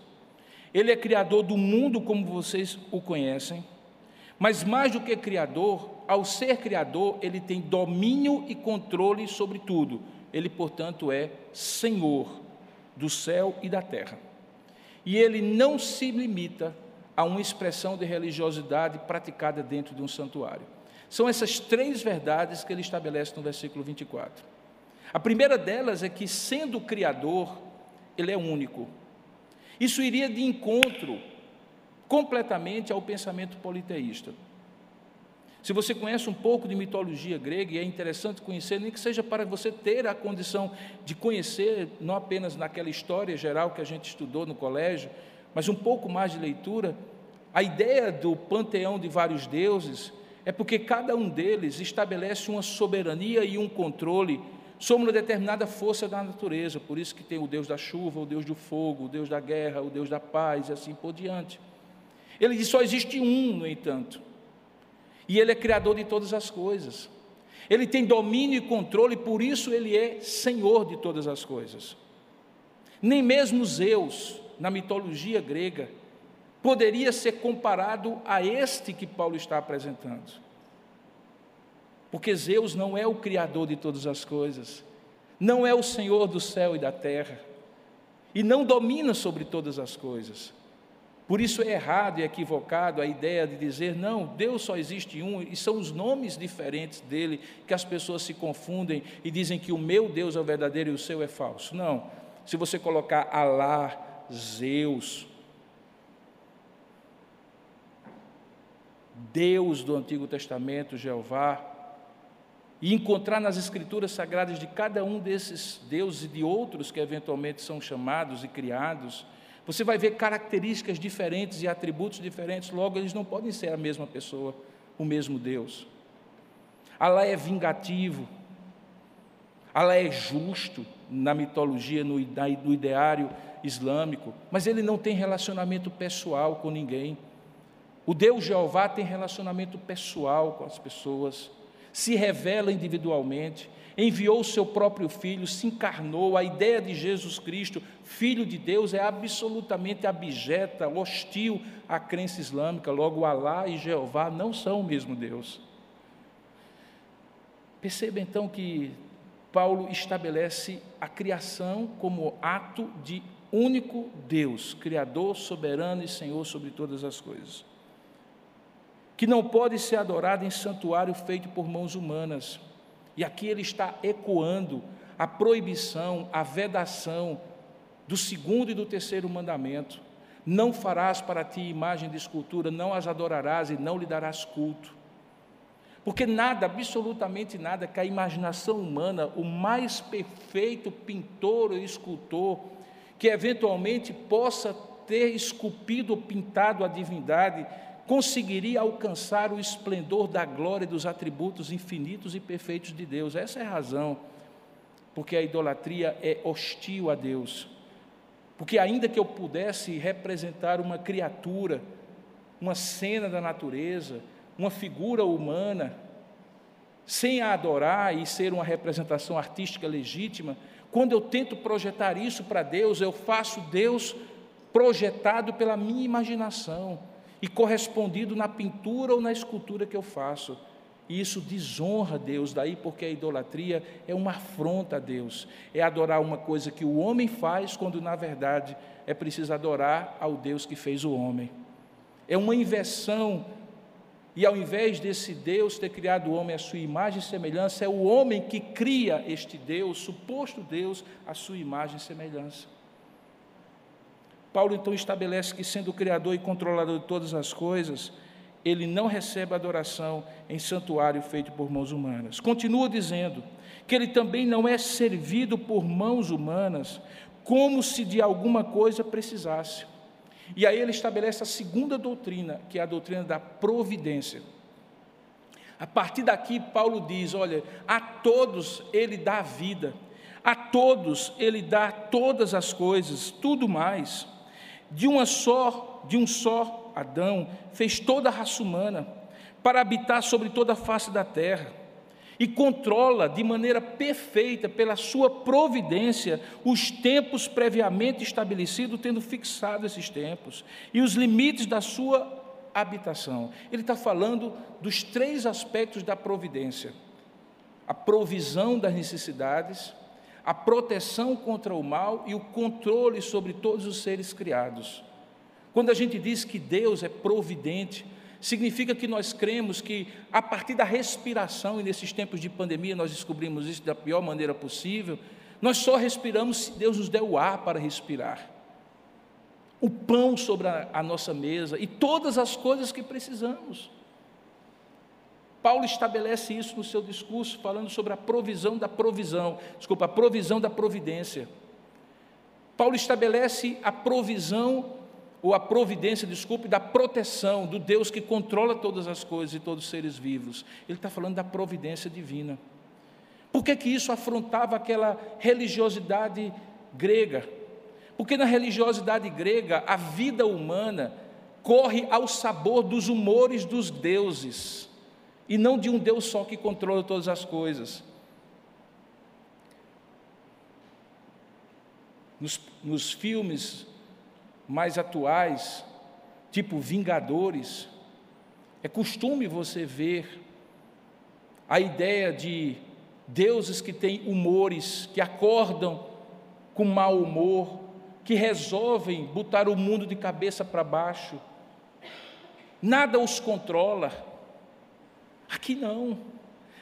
ele é criador do mundo como vocês o conhecem, mas mais do que criador, ao ser criador, ele tem domínio e controle sobre tudo. Ele, portanto, é Senhor do céu e da terra. E ele não se limita a uma expressão de religiosidade praticada dentro de um santuário. São essas três verdades que ele estabelece no versículo 24. A primeira delas é que, sendo Criador, ele é único. Isso iria de encontro completamente ao pensamento politeísta. Se você conhece um pouco de mitologia grega, e é interessante conhecer, nem que seja para você ter a condição de conhecer, não apenas naquela história geral que a gente estudou no colégio, mas um pouco mais de leitura, a ideia do panteão de vários deuses é porque cada um deles estabelece uma soberania e um controle sobre uma determinada força da natureza. Por isso que tem o Deus da chuva, o Deus do fogo, o Deus da guerra, o Deus da paz e assim por diante. Ele diz: só existe um, no entanto, e ele é criador de todas as coisas. Ele tem domínio e controle, por isso ele é senhor de todas as coisas. Nem mesmo Zeus, na mitologia grega, poderia ser comparado a este que Paulo está apresentando. Porque Zeus não é o criador de todas as coisas, não é o senhor do céu e da terra, e não domina sobre todas as coisas. Por isso é errado e equivocado a ideia de dizer, não, Deus só existe um, e são os nomes diferentes dele que as pessoas se confundem e dizem que o meu Deus é o verdadeiro e o seu é falso. Não. Se você colocar Alá, Zeus, Deus do Antigo Testamento, Jeová, e encontrar nas escrituras sagradas de cada um desses deuses e de outros que eventualmente são chamados e criados, você vai ver características diferentes e atributos diferentes, logo eles não podem ser a mesma pessoa, o mesmo Deus. Allah é vingativo, Allah é justo na mitologia, no, no ideário islâmico, mas ele não tem relacionamento pessoal com ninguém. O Deus Jeová tem relacionamento pessoal com as pessoas, se revela individualmente, enviou o seu próprio filho, se encarnou. A ideia de Jesus Cristo, filho de Deus, é absolutamente abjeta, hostil à crença islâmica. Logo, Alá e Jeová não são o mesmo Deus. Perceba então que Paulo estabelece a criação como ato de único Deus, Criador, soberano e Senhor sobre todas as coisas. Que não pode ser adorado em santuário feito por mãos humanas, e aqui ele está ecoando a proibição, a vedação do segundo e do terceiro mandamento. Não farás para ti imagem de escultura, não as adorarás e não lhe darás culto. Porque nada, absolutamente nada, que a imaginação humana, o mais perfeito pintor ou escultor, que eventualmente possa ter esculpido ou pintado a divindade, conseguiria alcançar o esplendor da glória e dos atributos infinitos e perfeitos de Deus. Essa é a razão, porque a idolatria é hostil a Deus. Porque, ainda que eu pudesse representar uma criatura, uma cena da natureza, uma figura humana, sem a adorar e ser uma representação artística legítima, quando eu tento projetar isso para Deus, eu faço Deus projetado pela minha imaginação e correspondido na pintura ou na escultura que eu faço. E isso desonra Deus, daí porque a idolatria é uma afronta a Deus, é adorar uma coisa que o homem faz, quando na verdade é preciso adorar ao Deus que fez o homem. É uma inversão, e ao invés desse Deus ter criado o homem à sua imagem e semelhança, é o homem que cria este Deus, suposto Deus, à sua imagem e semelhança. Paulo então estabelece que, sendo Criador e controlador de todas as coisas, ele não recebe adoração em santuário feito por mãos humanas. Continua dizendo que ele também não é servido por mãos humanas, como se de alguma coisa precisasse. E aí ele estabelece a segunda doutrina, que é a doutrina da providência. A partir daqui, Paulo diz: olha, a todos ele dá vida, a todos ele dá todas as coisas, tudo mais de uma só, de um só Adão, fez toda a raça humana para habitar sobre toda a face da terra e controla de maneira perfeita, pela sua providência, os tempos previamente estabelecidos, tendo fixado esses tempos e os limites da sua habitação. Ele está falando dos três aspectos da providência: a provisão das necessidades, a proteção contra o mal e o controle sobre todos os seres criados. Quando a gente diz que Deus é providente, significa que nós cremos que a partir da respiração, e nesses tempos de pandemia nós descobrimos isso da pior maneira possível, nós só respiramos se Deus nos der o ar para respirar, o pão sobre a, a nossa mesa e todas as coisas que precisamos. Paulo estabelece isso no seu discurso, falando sobre a provisão da provisão, desculpa, a provisão da providência. Paulo estabelece a provisão, ou a providência, desculpe, da proteção do Deus que controla todas as coisas e todos os seres vivos. Ele está falando da providência divina. Por que, que isso afrontava aquela religiosidade grega? Porque na religiosidade grega, a vida humana corre ao sabor dos humores dos deuses e não de um Deus só que controla todas as coisas. Nos, nos filmes mais atuais, tipo Vingadores, é costume você ver a ideia de deuses que têm humores, que acordam com mau humor, que resolvem botar o mundo de cabeça para baixo. Nada os controla. Aqui não.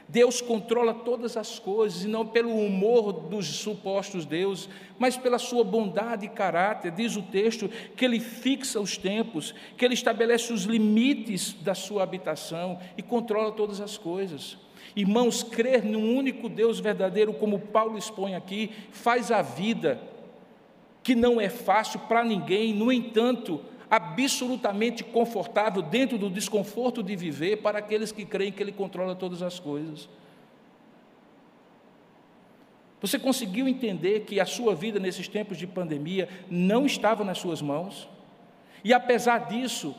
Deus controla todas as coisas, e não pelo humor dos supostos deuses, mas pela sua bondade e caráter. Diz o texto que ele fixa os tempos, que ele estabelece os limites da sua habitação e controla todas as coisas. Irmãos, crer num único Deus verdadeiro, como Paulo expõe aqui, faz a vida, que não é fácil para ninguém, no entanto, absolutamente confortável dentro do desconforto de viver para aqueles que creem que Ele controla todas as coisas. Você conseguiu entender que a sua vida nesses tempos de pandemia não estava nas suas mãos? E apesar disso,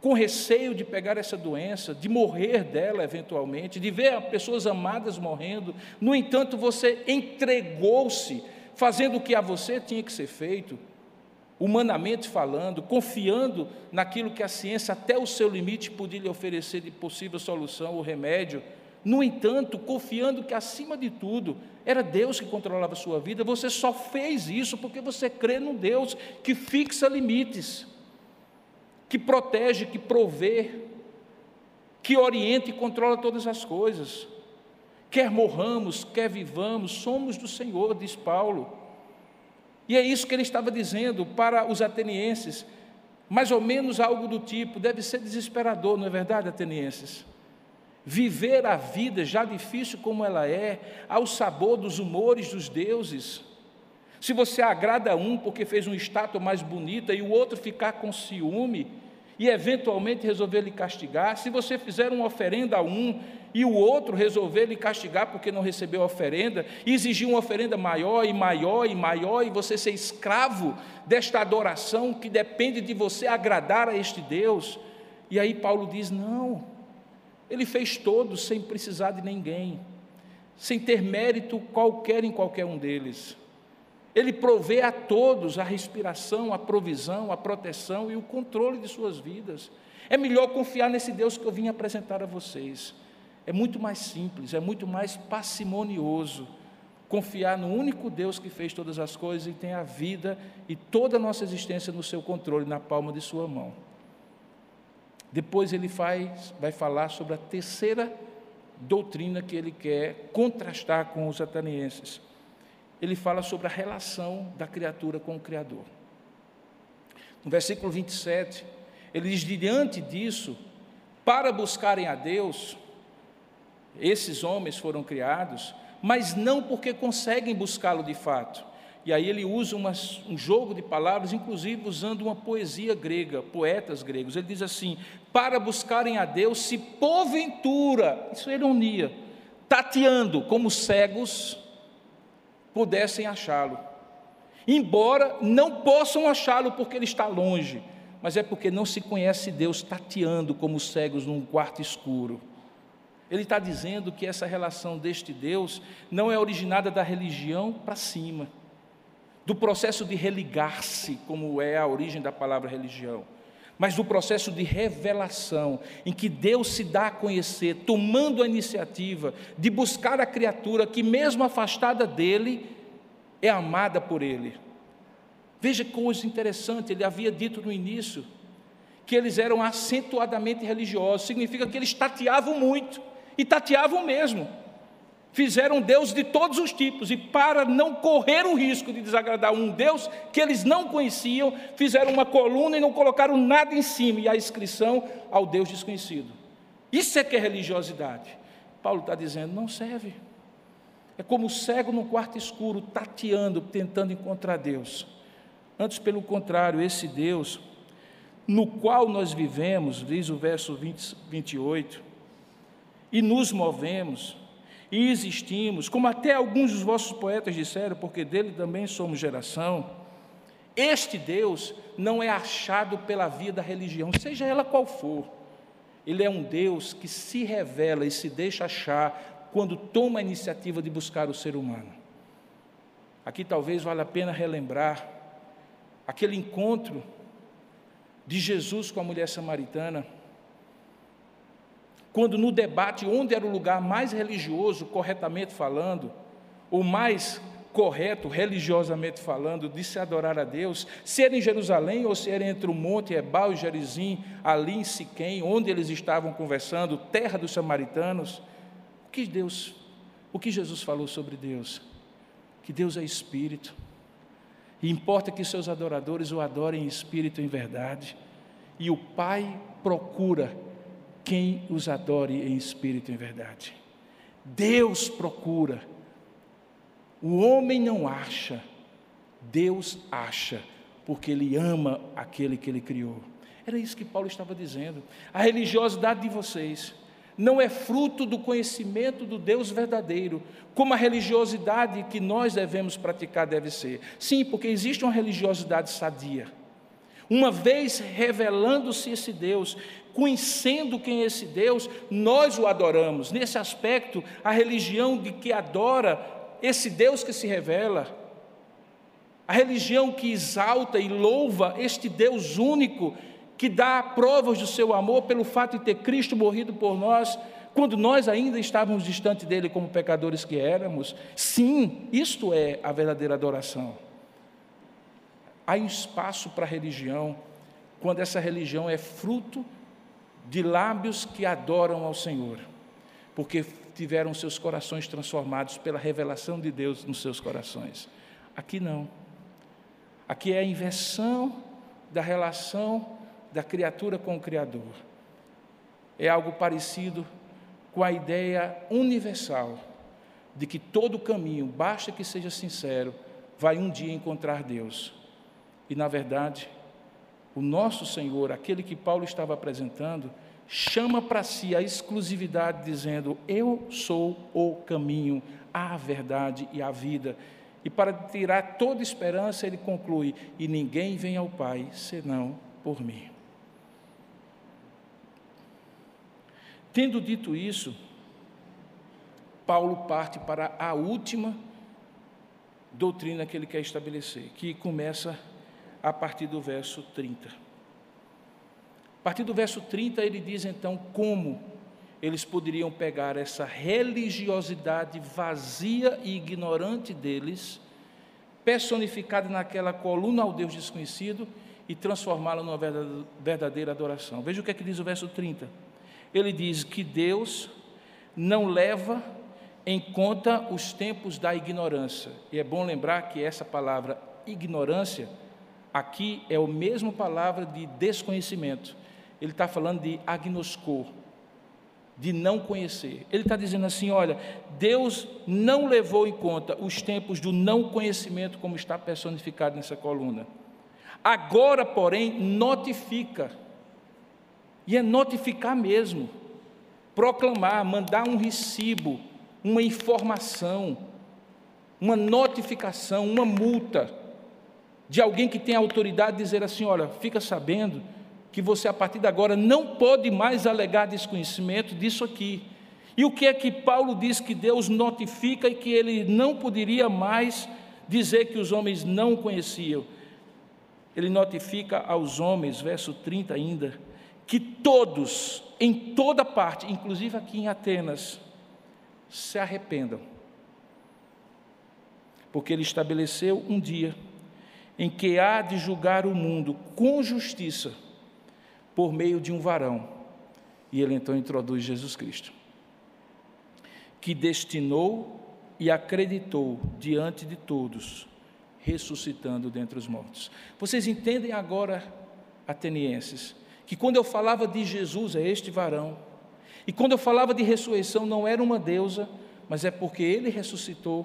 com receio de pegar essa doença, de morrer dela eventualmente, de ver pessoas amadas morrendo, no entanto, você entregou-se, fazendo o que a você tinha que ser feito, humanamente falando, confiando naquilo que a ciência, até o seu limite, podia lhe oferecer de possível solução ou remédio. No entanto, confiando que, acima de tudo, era Deus que controlava a sua vida, você só fez isso porque você crê num Deus que fixa limites, que protege, que provê, que orienta e controla todas as coisas. Quer morramos, quer vivamos, somos do Senhor, diz Paulo. E é isso que ele estava dizendo para os atenienses, mais ou menos algo do tipo, deve ser desesperador, não é verdade, atenienses? viver a vida, já difícil como ela é, ao sabor dos humores dos deuses. Se você agrada um porque fez uma estátua mais bonita e o outro ficar com ciúme e eventualmente resolver lhe castigar, se você fizer uma oferenda a um e o outro resolver lhe castigar porque não recebeu a oferenda, e exigir uma oferenda maior e maior e maior, e você ser escravo desta adoração que depende de você agradar a este Deus. E aí Paulo diz: não, ele fez todos sem precisar de ninguém, sem ter mérito qualquer em qualquer um deles. Ele provê a todos a respiração, a provisão, a proteção e o controle de suas vidas. É melhor confiar nesse Deus que eu vim apresentar a vocês. É muito mais simples, é muito mais parcimonioso confiar no único Deus que fez todas as coisas e tem a vida e toda a nossa existência no seu controle, na palma de sua mão. Depois ele faz, vai falar sobre a terceira doutrina que ele quer contrastar com os atenienses. Ele fala sobre a relação da criatura com o Criador. No versículo 27, ele diz: diante disso, para buscarem a Deus, esses homens foram criados, mas não porque conseguem buscá-lo de fato, e aí ele usa um jogo de palavras, inclusive usando uma poesia grega, poetas gregos. Ele diz assim: para buscarem a Deus, se porventura, isso é ironia, tateando como cegos, pudessem achá-lo. Embora não possam achá-lo porque ele está longe, mas é porque não se conhece Deus tateando como cegos num quarto escuro. Ele está dizendo que essa relação deste Deus não é originada da religião para cima do processo de religar-se, como é a origem da palavra religião, mas do processo de revelação, em que Deus se dá a conhecer, tomando a iniciativa de buscar a criatura que, mesmo afastada dele, é amada por ele. Veja que coisa interessante, ele havia dito no início que eles eram acentuadamente religiosos, significa que eles tateavam muito, e tateavam mesmo fizeram Deus de todos os tipos, e para não correr o risco de desagradar um Deus que eles não conheciam, fizeram uma coluna e não colocaram nada em cima, e a inscrição ao Deus desconhecido. Isso é que é religiosidade. Paulo está dizendo, não serve. É como o cego no quarto escuro, tateando, tentando encontrar Deus. Antes, pelo contrário, esse Deus, no qual nós vivemos, diz o verso 20, 28, e nos movemos, e existimos, como até alguns dos vossos poetas disseram, porque dele também somos geração. Este Deus não é achado pela via da religião, seja ela qual for. Ele é um Deus que se revela e se deixa achar quando toma a iniciativa de buscar o ser humano. Aqui talvez valha a pena relembrar aquele encontro de Jesus com a mulher samaritana quando no debate onde era o lugar mais religioso, corretamente falando, ou mais correto, religiosamente falando, de se adorar a Deus, se era em Jerusalém ou se era entre o Monte Ebal e Gerizim, ali em Siquém, onde eles estavam conversando, terra dos samaritanos, o que Deus, o que Jesus falou sobre Deus? Que Deus é espírito. E importa que seus adoradores o adorem em espírito e em verdade. E o Pai procura quem os adore em espírito e em verdade. Deus procura, o homem não acha, Deus acha, porque Ele ama aquele que Ele criou. Era isso que Paulo estava dizendo. A religiosidade de vocês não é fruto do conhecimento do Deus verdadeiro, como a religiosidade que nós devemos praticar deve ser. Sim, porque existe uma religiosidade sadia. Uma vez revelando-se esse Deus, conhecendo quem é esse Deus, nós o adoramos. Nesse aspecto, a religião de que adora esse Deus que se revela, a religião que exalta e louva este Deus único, que dá provas do seu amor pelo fato de ter Cristo morrido por nós, quando nós ainda estávamos distante dele como pecadores que éramos. Sim, isto é a verdadeira adoração. Há espaço para religião quando essa religião é fruto de lábios que adoram ao Senhor, porque tiveram seus corações transformados pela revelação de Deus nos seus corações. Aqui não. Aqui é a inversão da relação da criatura com o Criador. É algo parecido com a ideia universal de que todo caminho, basta que seja sincero, vai um dia encontrar Deus. E na verdade, o nosso Senhor, aquele que Paulo estava apresentando, chama para si a exclusividade, dizendo: Eu sou o caminho, a verdade e a vida. E para tirar toda esperança, ele conclui: E ninguém vem ao Pai senão por mim. Tendo dito isso, Paulo parte para a última doutrina que ele quer estabelecer, que começa a partir do verso 30. A partir do verso 30, ele diz então como eles poderiam pegar essa religiosidade vazia e ignorante deles, personificada naquela coluna ao Deus desconhecido, e transformá-la numa verdadeira adoração. Veja o que é que diz o verso 30. Ele diz que Deus não leva em conta os tempos da ignorância. E é bom lembrar que essa palavra ignorância aqui é a mesma palavra de desconhecimento. Ele está falando de agnoscor, de não conhecer. Ele está dizendo assim: olha, Deus não levou em conta os tempos do não conhecimento, como está personificado nessa coluna. Agora, porém, notifica, e é notificar mesmo, proclamar, mandar um recibo, uma informação, uma notificação, uma multa de alguém que tem autoridade dizer assim: olha, fica sabendo que você a partir de agora não pode mais alegar desconhecimento disso aqui. E o que é que Paulo diz que Deus notifica e que ele não poderia mais dizer que os homens não conheciam? Ele notifica aos homens, verso 30 ainda, que todos, em toda parte, inclusive aqui em Atenas, se arrependam. Porque ele estabeleceu um dia em que há de julgar o mundo com justiça por meio de um varão. E ele então introduz Jesus Cristo, que destinou e acreditou diante de todos, ressuscitando dentre os mortos. Vocês entendem agora, atenienses, que quando eu falava de Jesus, é este varão, e quando eu falava de ressurreição, não era uma deusa, mas é porque ele ressuscitou,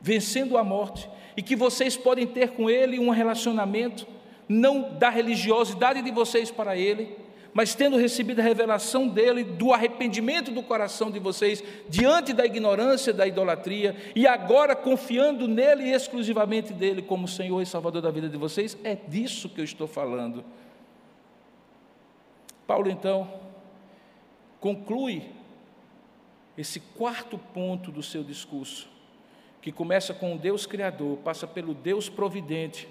vencendo a morte, e que vocês podem ter com ele um relacionamento, não da religiosidade de vocês para ele, mas tendo recebido a revelação dele, do arrependimento do coração de vocês, diante da ignorância da idolatria, e agora confiando nele e exclusivamente dele como Senhor e Salvador da vida de vocês, é disso que eu estou falando. Paulo, então, conclui esse quarto ponto do seu discurso, que começa com o Deus Criador, passa pelo Deus Providente,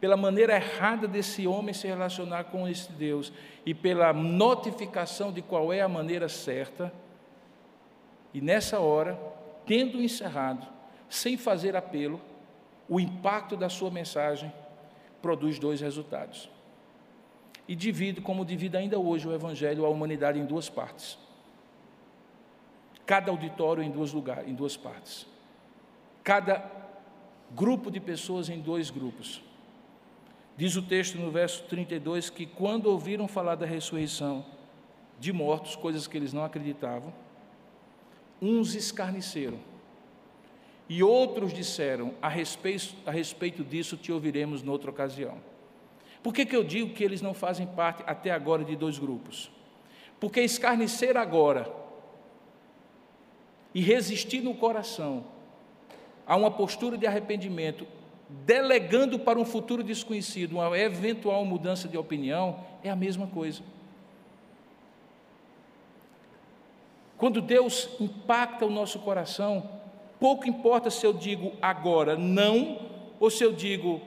pela maneira errada desse homem se relacionar com esse Deus e pela notificação de qual é a maneira certa. E nessa hora, tendo encerrado, sem fazer apelo, o impacto da sua mensagem produz dois resultados e divide, como divide ainda hoje o Evangelho, a humanidade em duas partes. Cada auditório em, duas lugares, em duas partes. Cada grupo de pessoas em dois grupos. Diz o texto no verso 32 que quando ouviram falar da ressurreição de mortos, coisas que eles não acreditavam, uns escarneceram e outros disseram: a respeito, a respeito disso te ouviremos noutra ocasião. Por que, que eu digo que eles não fazem parte até agora de dois grupos? Porque escarnecer agora e resistir no coração a uma postura de arrependimento, delegando para um futuro desconhecido uma eventual mudança de opinião, é a mesma coisa. Quando Deus impacta o nosso coração, pouco importa se eu digo agora não ou se eu digo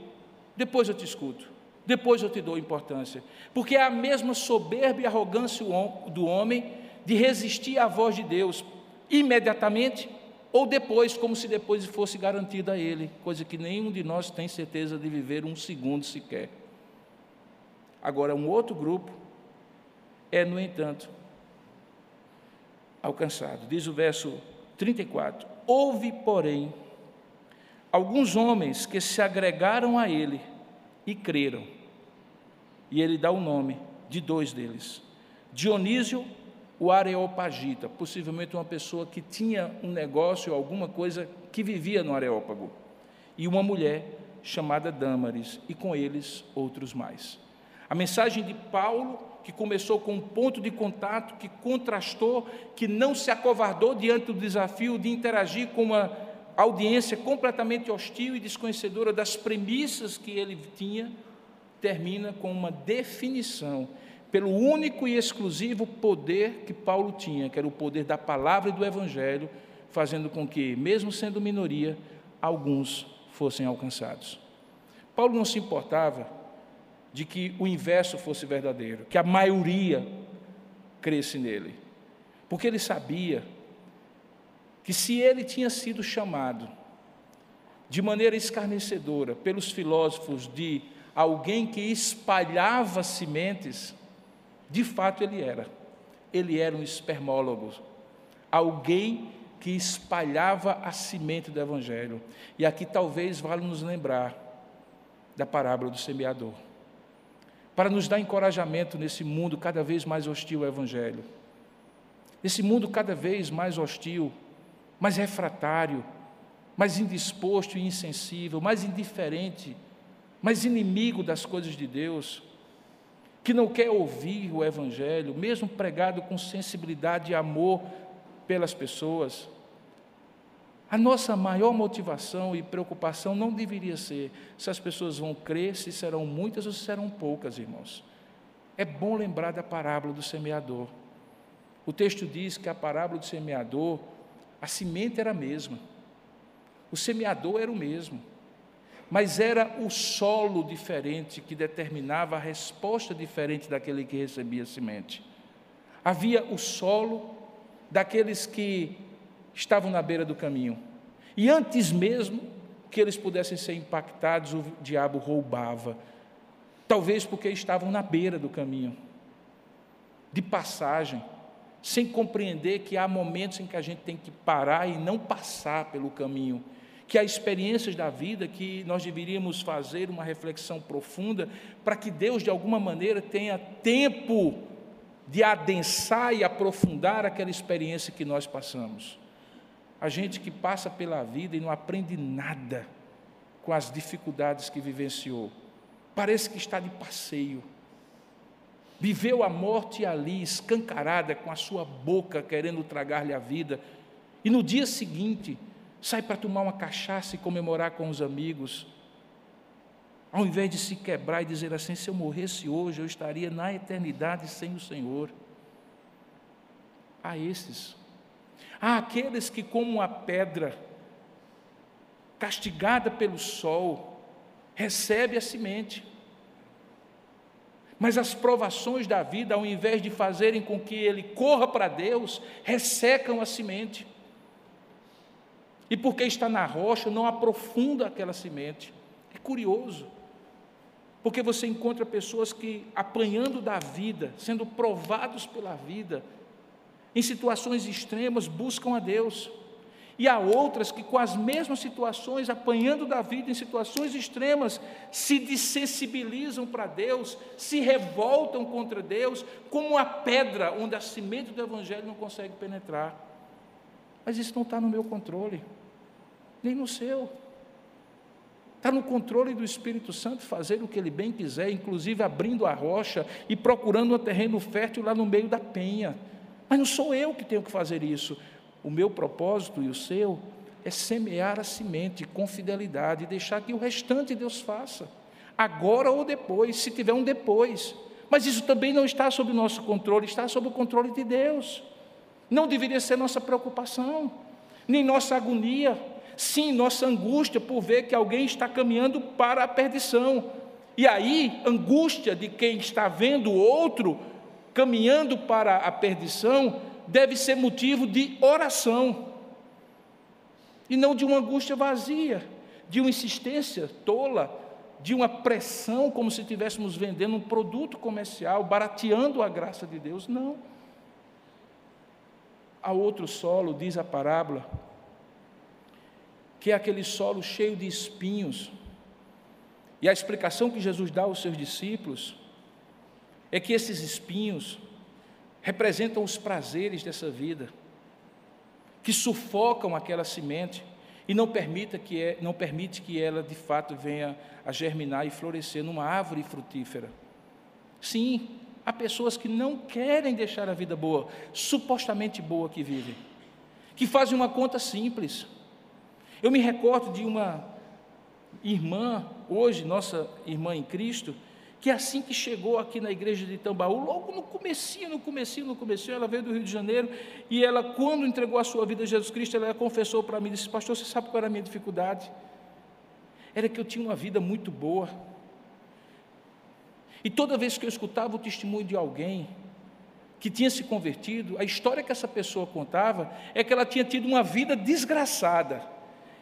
depois eu te escuto depois eu te dou importância. Porque é a mesma soberba e arrogância do homem de resistir à voz de Deus imediatamente ou depois, como se depois fosse garantida a ele, coisa que nenhum de nós tem certeza de viver um segundo sequer. Agora, um outro grupo é, no entanto, alcançado. Diz o verso 34: Houve, porém, alguns homens que se agregaram a ele e creram e ele dá o nome de dois deles: Dionísio o Areopagita, possivelmente uma pessoa que tinha um negócio, alguma coisa que vivia no Areópago, e uma mulher chamada Dâmaris, e com eles outros mais. A mensagem de Paulo, que começou com um ponto de contato, que contrastou, que não se acovardou diante do desafio de interagir com uma audiência completamente hostil e desconhecedora das premissas que ele tinha, termina com uma definição pelo único e exclusivo poder que Paulo tinha, que era o poder da palavra e do evangelho, fazendo com que, mesmo sendo minoria, alguns fossem alcançados. Paulo não se importava de que o inverso fosse verdadeiro, que a maioria cresce nele, porque ele sabia que se ele tinha sido chamado de maneira escarnecedora pelos filósofos de alguém que espalhava sementes, de fato, ele era. Ele era um espermólogo, alguém que espalhava a semente do Evangelho. E aqui talvez vale nos lembrar da parábola do semeador, para nos dar encorajamento nesse mundo cada vez mais hostil ao Evangelho, nesse mundo cada vez mais hostil, mais refratário, mais indisposto e insensível, mais indiferente, mais inimigo das coisas de Deus que não quer ouvir o Evangelho, mesmo pregado com sensibilidade e amor pelas pessoas. A nossa maior motivação e preocupação não deveria ser se as pessoas vão crer, se serão muitas ou se serão poucas, irmãos. É bom lembrar da parábola do semeador. O texto diz que a parábola do semeador, a semente era a mesma, o semeador era o mesmo mas era o solo diferente que determinava a resposta diferente daquele que recebia semente. Havia o solo daqueles que estavam na beira do caminho. E antes mesmo que eles pudessem ser impactados, o diabo roubava. Talvez porque estavam na beira do caminho, de passagem, sem compreender que há momentos em que a gente tem que parar e não passar pelo caminho que há experiências da vida que nós deveríamos fazer uma reflexão profunda para que Deus, de alguma maneira, tenha tempo de adensar e aprofundar aquela experiência que nós passamos. A gente que passa pela vida e não aprende nada com as dificuldades que vivenciou, parece que está de passeio. Viveu a morte ali, escancarada, com a sua boca querendo tragar-lhe a vida, e no dia seguinte, sai para tomar uma cachaça e comemorar com os amigos, ao invés de se quebrar e dizer assim: se eu morresse hoje, eu estaria na eternidade sem o Senhor. Há esses, há aqueles que, como uma pedra castigada pelo sol, recebe a semente. Mas as provações da vida, ao invés de fazerem com que ele corra para Deus, ressecam a semente. E porque está na rocha, não aprofunda aquela semente. É curioso. Porque você encontra pessoas que, apanhando da vida, sendo provados pela vida, em situações extremas, buscam a Deus. E há outras que, com as mesmas situações, apanhando da vida em situações extremas, se desensibilizam para Deus, se revoltam contra Deus, como a pedra onde a semente do Evangelho não consegue penetrar. Mas isso não está no meu controle nem no seu. Está no controle do Espírito Santo fazer o que ele bem quiser, inclusive abrindo a rocha e procurando um terreno fértil lá no meio da penha. Mas não sou eu que tenho que fazer isso. O meu propósito e o seu é semear a semente com fidelidade e deixar que o restante Deus faça, agora ou depois, se tiver um depois. Mas isso também não está sob nosso controle, está sob o controle de Deus. Não deveria ser nossa preocupação, nem nossa agonia, Sim, nossa angústia por ver que alguém está caminhando para a perdição. E aí, angústia de quem está vendo outro caminhando para a perdição deve ser motivo de oração. E não de uma angústia vazia, de uma insistência tola, de uma pressão como se estivéssemos vendendo um produto comercial, barateando a graça de Deus. Não. Há outro solo, diz a parábola, que é aquele solo cheio de espinhos. E a explicação que Jesus dá aos seus discípulos é que esses espinhos representam os prazeres dessa vida, que sufocam aquela semente e não permita que é, não permite que ela de fato venha a germinar e florescer numa árvore frutífera. Sim, há pessoas que não querem deixar a vida boa, supostamente boa que vivem, que fazem uma conta simples. Eu me recordo de uma irmã, hoje nossa irmã em Cristo, que assim que chegou aqui na igreja de Tambaú, logo no comecinho, no comecinho, no comecinho, ela veio do Rio de Janeiro e ela, quando entregou a sua vida a Jesus Cristo, ela confessou para mim, disse, pastor, você sabe qual era a minha dificuldade? Era que eu tinha uma vida muito boa. E toda vez que eu escutava o testemunho de alguém que tinha se convertido, a história que essa pessoa contava é que ela tinha tido uma vida desgraçada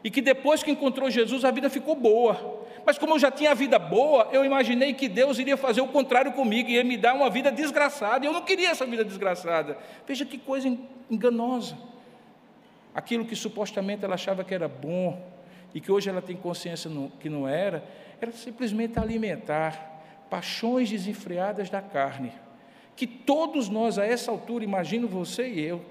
e que depois que encontrou Jesus a vida ficou boa. Mas como eu já tinha a vida boa, eu imaginei que Deus iria fazer o contrário comigo, ia me dar uma vida desgraçada. Eu não queria essa vida desgraçada. Veja que coisa enganosa. Aquilo que supostamente ela achava que era bom e que hoje ela tem consciência que não era, era simplesmente alimentar paixões desenfreadas da carne. Que todos nós, a essa altura, imagino você e eu,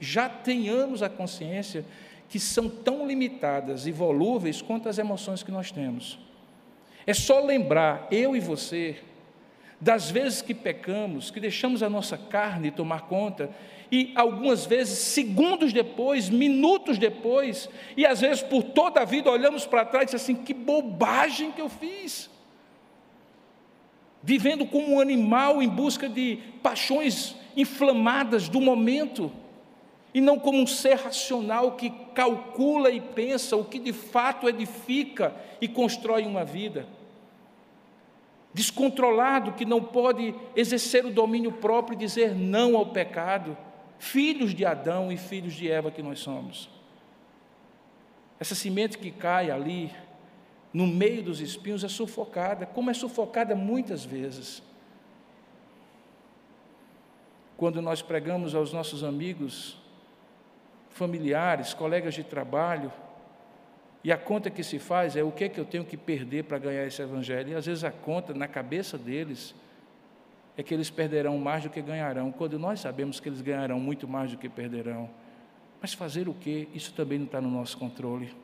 já tenhamos a consciência que são tão limitadas e volúveis quanto as emoções que nós temos. É só lembrar, eu e você, das vezes que pecamos, que deixamos a nossa carne tomar conta, e algumas vezes, segundos depois, minutos depois, e às vezes por toda a vida olhamos para trás e assim: que bobagem que eu fiz. Vivendo como um animal em busca de paixões inflamadas do momento e não como um ser racional que calcula e pensa o que de fato edifica e constrói uma vida. Descontrolado que não pode exercer o domínio próprio e dizer não ao pecado, filhos de Adão e filhos de Eva que nós somos. Essa semente que cai ali, no meio dos espinhos, é sufocada, como é sufocada muitas vezes. Quando nós pregamos aos nossos amigos familiares, colegas de trabalho, e a conta que se faz é o que é que eu tenho que perder para ganhar esse evangelho. E às vezes a conta na cabeça deles é que eles perderão mais do que ganharão, quando nós sabemos que eles ganharão muito mais do que perderão. Mas fazer o que? Isso também não está no nosso controle.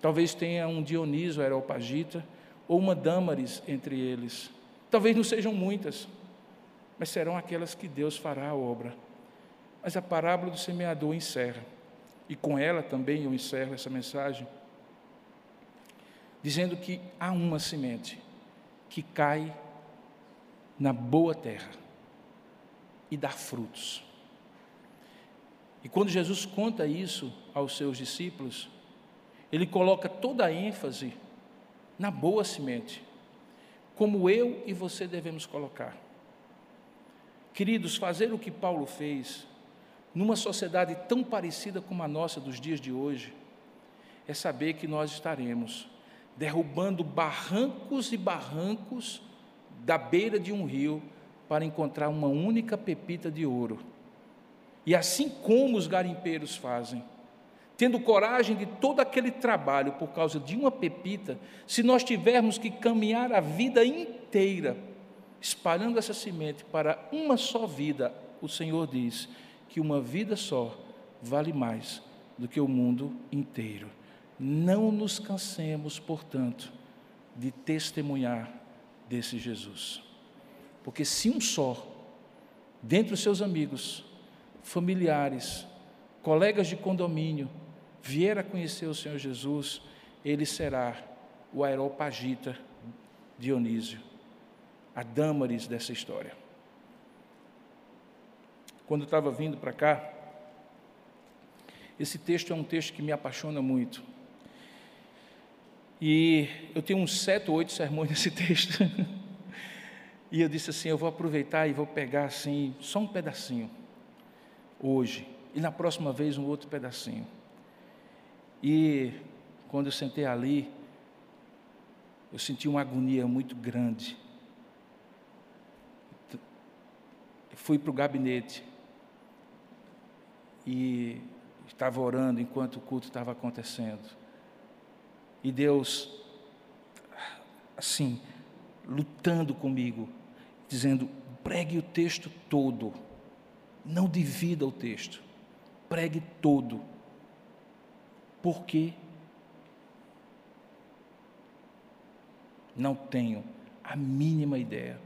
Talvez tenha um Dionísio Areopagita ou uma Dâmaris entre eles. Talvez não sejam muitas, mas serão aquelas que Deus fará a obra. Mas a parábola do semeador encerra, e com ela também eu encerro essa mensagem, dizendo que há uma semente que cai na boa terra e dá frutos. E quando Jesus conta isso aos seus discípulos, ele coloca toda a ênfase na boa semente, como eu e você devemos colocar. Queridos, fazer o que Paulo fez numa sociedade tão parecida com a nossa dos dias de hoje, é saber que nós estaremos derrubando barrancos e barrancos da beira de um rio para encontrar uma única pepita de ouro. E assim como os garimpeiros fazem, tendo coragem de todo aquele trabalho por causa de uma pepita, se nós tivermos que caminhar a vida inteira espalhando essa semente para uma só vida, o Senhor diz: que uma vida só vale mais do que o mundo inteiro. Não nos cansemos, portanto, de testemunhar desse Jesus. Porque se um só, dentre os seus amigos, familiares, colegas de condomínio, vier a conhecer o Senhor Jesus, ele será o aeropagita Dionísio, a Dâmaris dessa história quando estava vindo para cá, esse texto é um texto que me apaixona muito. E eu tenho uns sete ou oito sermões nesse texto. e eu disse assim: eu vou aproveitar e vou pegar assim, só um pedacinho, hoje. E na próxima vez um outro pedacinho. E quando eu sentei ali, eu senti uma agonia muito grande. Fui para o gabinete e estava orando enquanto o culto estava acontecendo. E Deus, assim, lutando comigo, dizendo: pregue o texto todo, Não divida o texto. Pregue todo. Por quê? Não tenho a mínima ideia.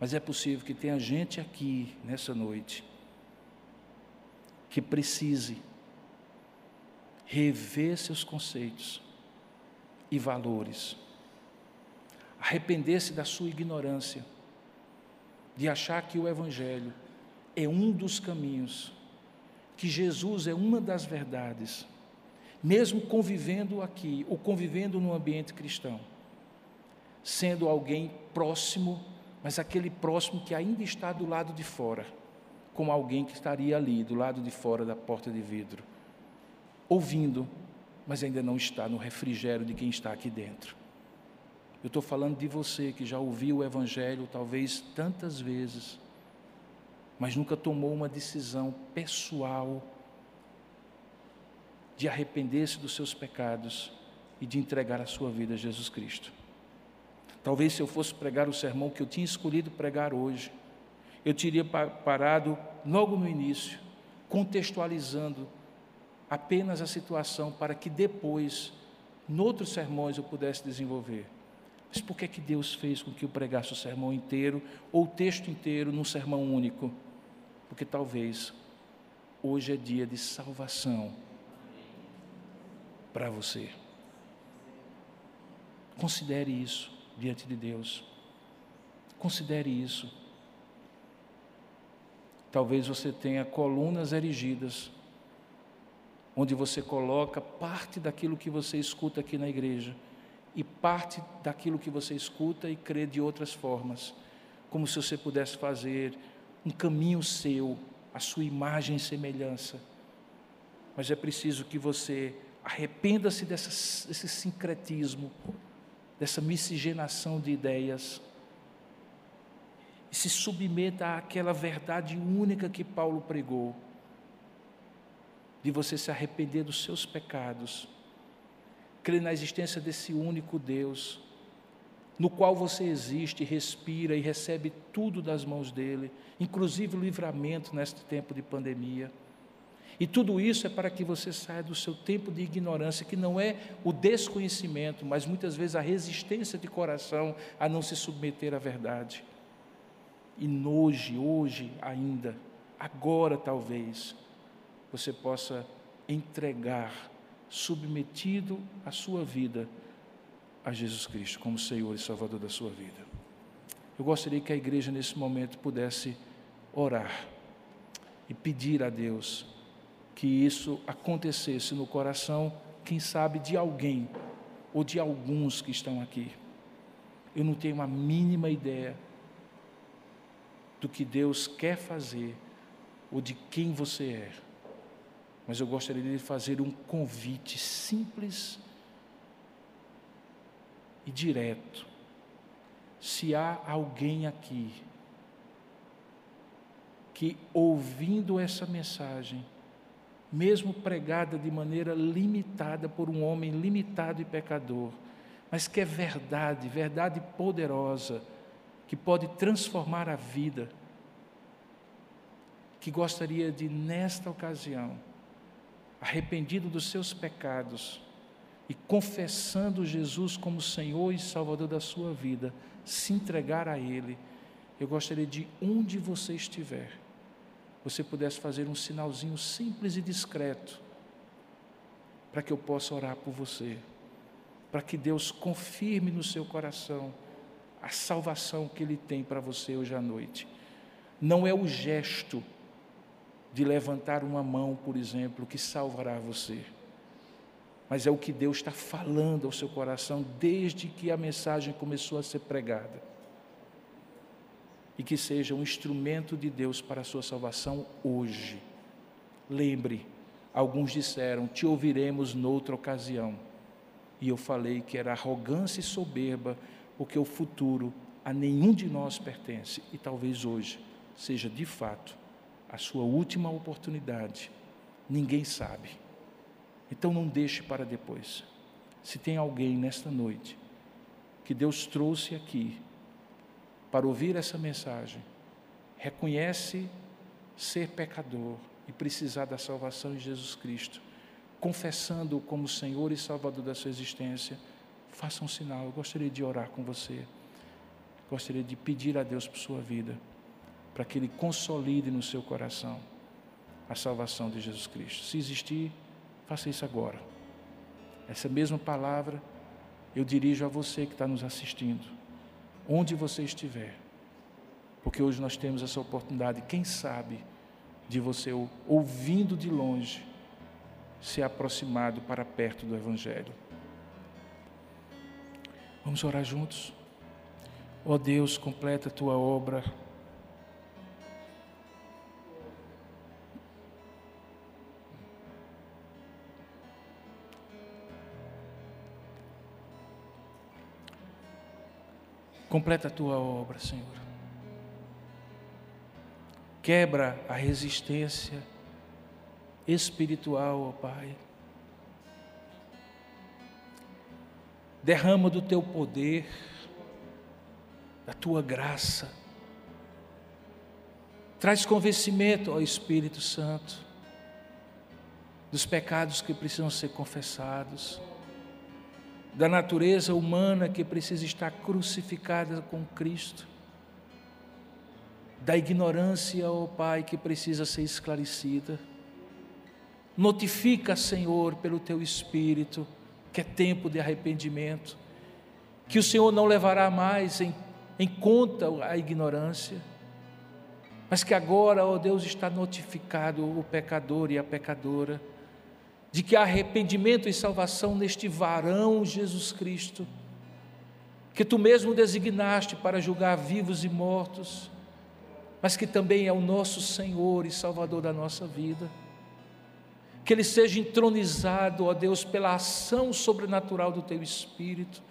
Mas é possível que tenha gente aqui nessa noite que precise rever seus conceitos e valores, arrepender-se da sua ignorância, de achar que o Evangelho é um dos caminhos, que Jesus é uma das verdades, mesmo convivendo aqui, ou convivendo no ambiente cristão, sendo alguém próximo, mas aquele próximo que ainda está do lado de fora, como alguém que estaria ali, do lado de fora da porta de vidro, ouvindo, mas ainda não está no refrigério de quem está aqui dentro. Eu estou falando de você que já ouviu o Evangelho talvez tantas vezes, mas nunca tomou uma decisão pessoal de arrepender-se dos seus pecados e de entregar a sua vida a Jesus Cristo. Talvez se eu fosse pregar o sermão que eu tinha escolhido pregar hoje, eu teria parado logo no início, contextualizando apenas a situação para que depois, noutros sermões, eu pudesse desenvolver. Mas por que, que Deus fez com que eu pregasse o sermão inteiro ou o texto inteiro num sermão único? Porque talvez hoje é dia de salvação para você. Considere isso diante de Deus. Considere isso. Talvez você tenha colunas erigidas, onde você coloca parte daquilo que você escuta aqui na igreja e parte daquilo que você escuta e crê de outras formas, como se você pudesse fazer um caminho seu, a sua imagem e semelhança. Mas é preciso que você arrependa-se desse sincretismo, dessa miscigenação de ideias e se submeta àquela verdade única que Paulo pregou, de você se arrepender dos seus pecados, crer na existência desse único Deus, no qual você existe, respira e recebe tudo das mãos dele, inclusive o livramento neste tempo de pandemia. E tudo isso é para que você saia do seu tempo de ignorância, que não é o desconhecimento, mas muitas vezes a resistência de coração a não se submeter à verdade. E hoje, hoje ainda, agora talvez, você possa entregar, submetido a sua vida a Jesus Cristo como Senhor e Salvador da sua vida. Eu gostaria que a igreja nesse momento pudesse orar e pedir a Deus que isso acontecesse no coração, quem sabe, de alguém ou de alguns que estão aqui. Eu não tenho a mínima ideia do que Deus quer fazer ou de quem você é. Mas eu gostaria de fazer um convite simples e direto. Se há alguém aqui que, ouvindo essa mensagem, mesmo pregada de maneira limitada por um homem limitado e pecador, mas que é verdade, verdade poderosa, que pode transformar a vida, que gostaria de, nesta ocasião, arrependido dos seus pecados e confessando Jesus como Senhor e Salvador da sua vida, se entregar a Ele, eu gostaria de, onde você estiver, você pudesse fazer um sinalzinho simples e discreto, para que eu possa orar por você, para que Deus confirme no seu coração a salvação que Ele tem para você hoje à noite. Não é o gesto de levantar uma mão, por exemplo, que salvará você, mas é o que Deus está falando ao seu coração desde que a mensagem começou a ser pregada. E que seja um instrumento de Deus para a sua salvação hoje. Lembre, alguns disseram: Te ouviremos noutra ocasião. E eu falei que era arrogância e soberba porque o futuro a nenhum de nós pertence e talvez hoje seja de fato a sua última oportunidade. Ninguém sabe. Então não deixe para depois. Se tem alguém nesta noite que Deus trouxe aqui para ouvir essa mensagem, reconhece ser pecador e precisar da salvação em Jesus Cristo, confessando-o como Senhor e Salvador da sua existência, faça um sinal. Eu gostaria de orar com você. Gostaria de pedir a Deus por sua vida, para que Ele consolide no seu coração a salvação de Jesus Cristo. Se existir, faça isso agora. Essa mesma palavra eu dirijo a você que está nos assistindo, onde você estiver, porque hoje nós temos essa oportunidade, quem sabe, de você ouvindo de longe, se aproximado para perto do Evangelho. Vamos orar juntos? Ó oh Deus, completa a tua obra. Completa a tua obra, Senhor. Quebra a resistência espiritual, ó Pai. Derrama do teu poder, da tua graça. Traz convencimento ao Espírito Santo dos pecados que precisam ser confessados da natureza humana que precisa estar crucificada com Cristo, da ignorância, ó Pai, que precisa ser esclarecida. Notifica, Senhor, pelo teu Espírito, que é tempo de arrependimento, que o Senhor não levará mais em, em conta a ignorância, mas que agora, ó Deus, está notificado o pecador e a pecadora de que há arrependimento e salvação neste varão Jesus Cristo, que tu mesmo designaste para julgar vivos e mortos, mas que também é o nosso Senhor e Salvador da nossa vida. Que Ele seja entronizado, ó Deus, pela ação sobrenatural do Teu Espírito,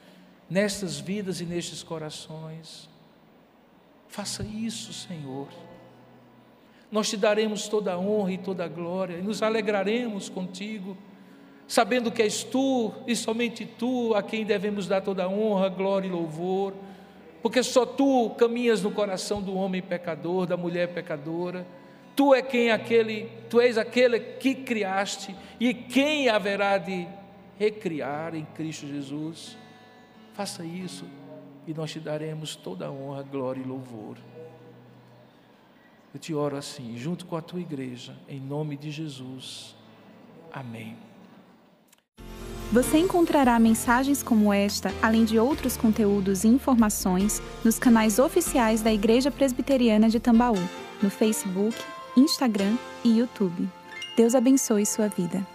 nestas vidas e nestes corações. Faça isso, Senhor nós te daremos toda a honra e toda a glória, e nos alegraremos contigo, sabendo que és tu e somente tu a quem devemos dar toda a honra, glória e louvor, porque só tu caminhas no coração do homem pecador, da mulher pecadora. Tu é quem aquele, tu és aquele que criaste e quem haverá de recriar em Cristo Jesus. Faça isso e nós te daremos toda a honra, glória e louvor. Eu te oro assim, junto com a tua igreja, em nome de Jesus. Amém. Você encontrará mensagens como esta, além de outros conteúdos e informações, nos canais oficiais da Igreja Presbiteriana de Tambaú, no Facebook, Instagram e YouTube. Deus abençoe sua vida.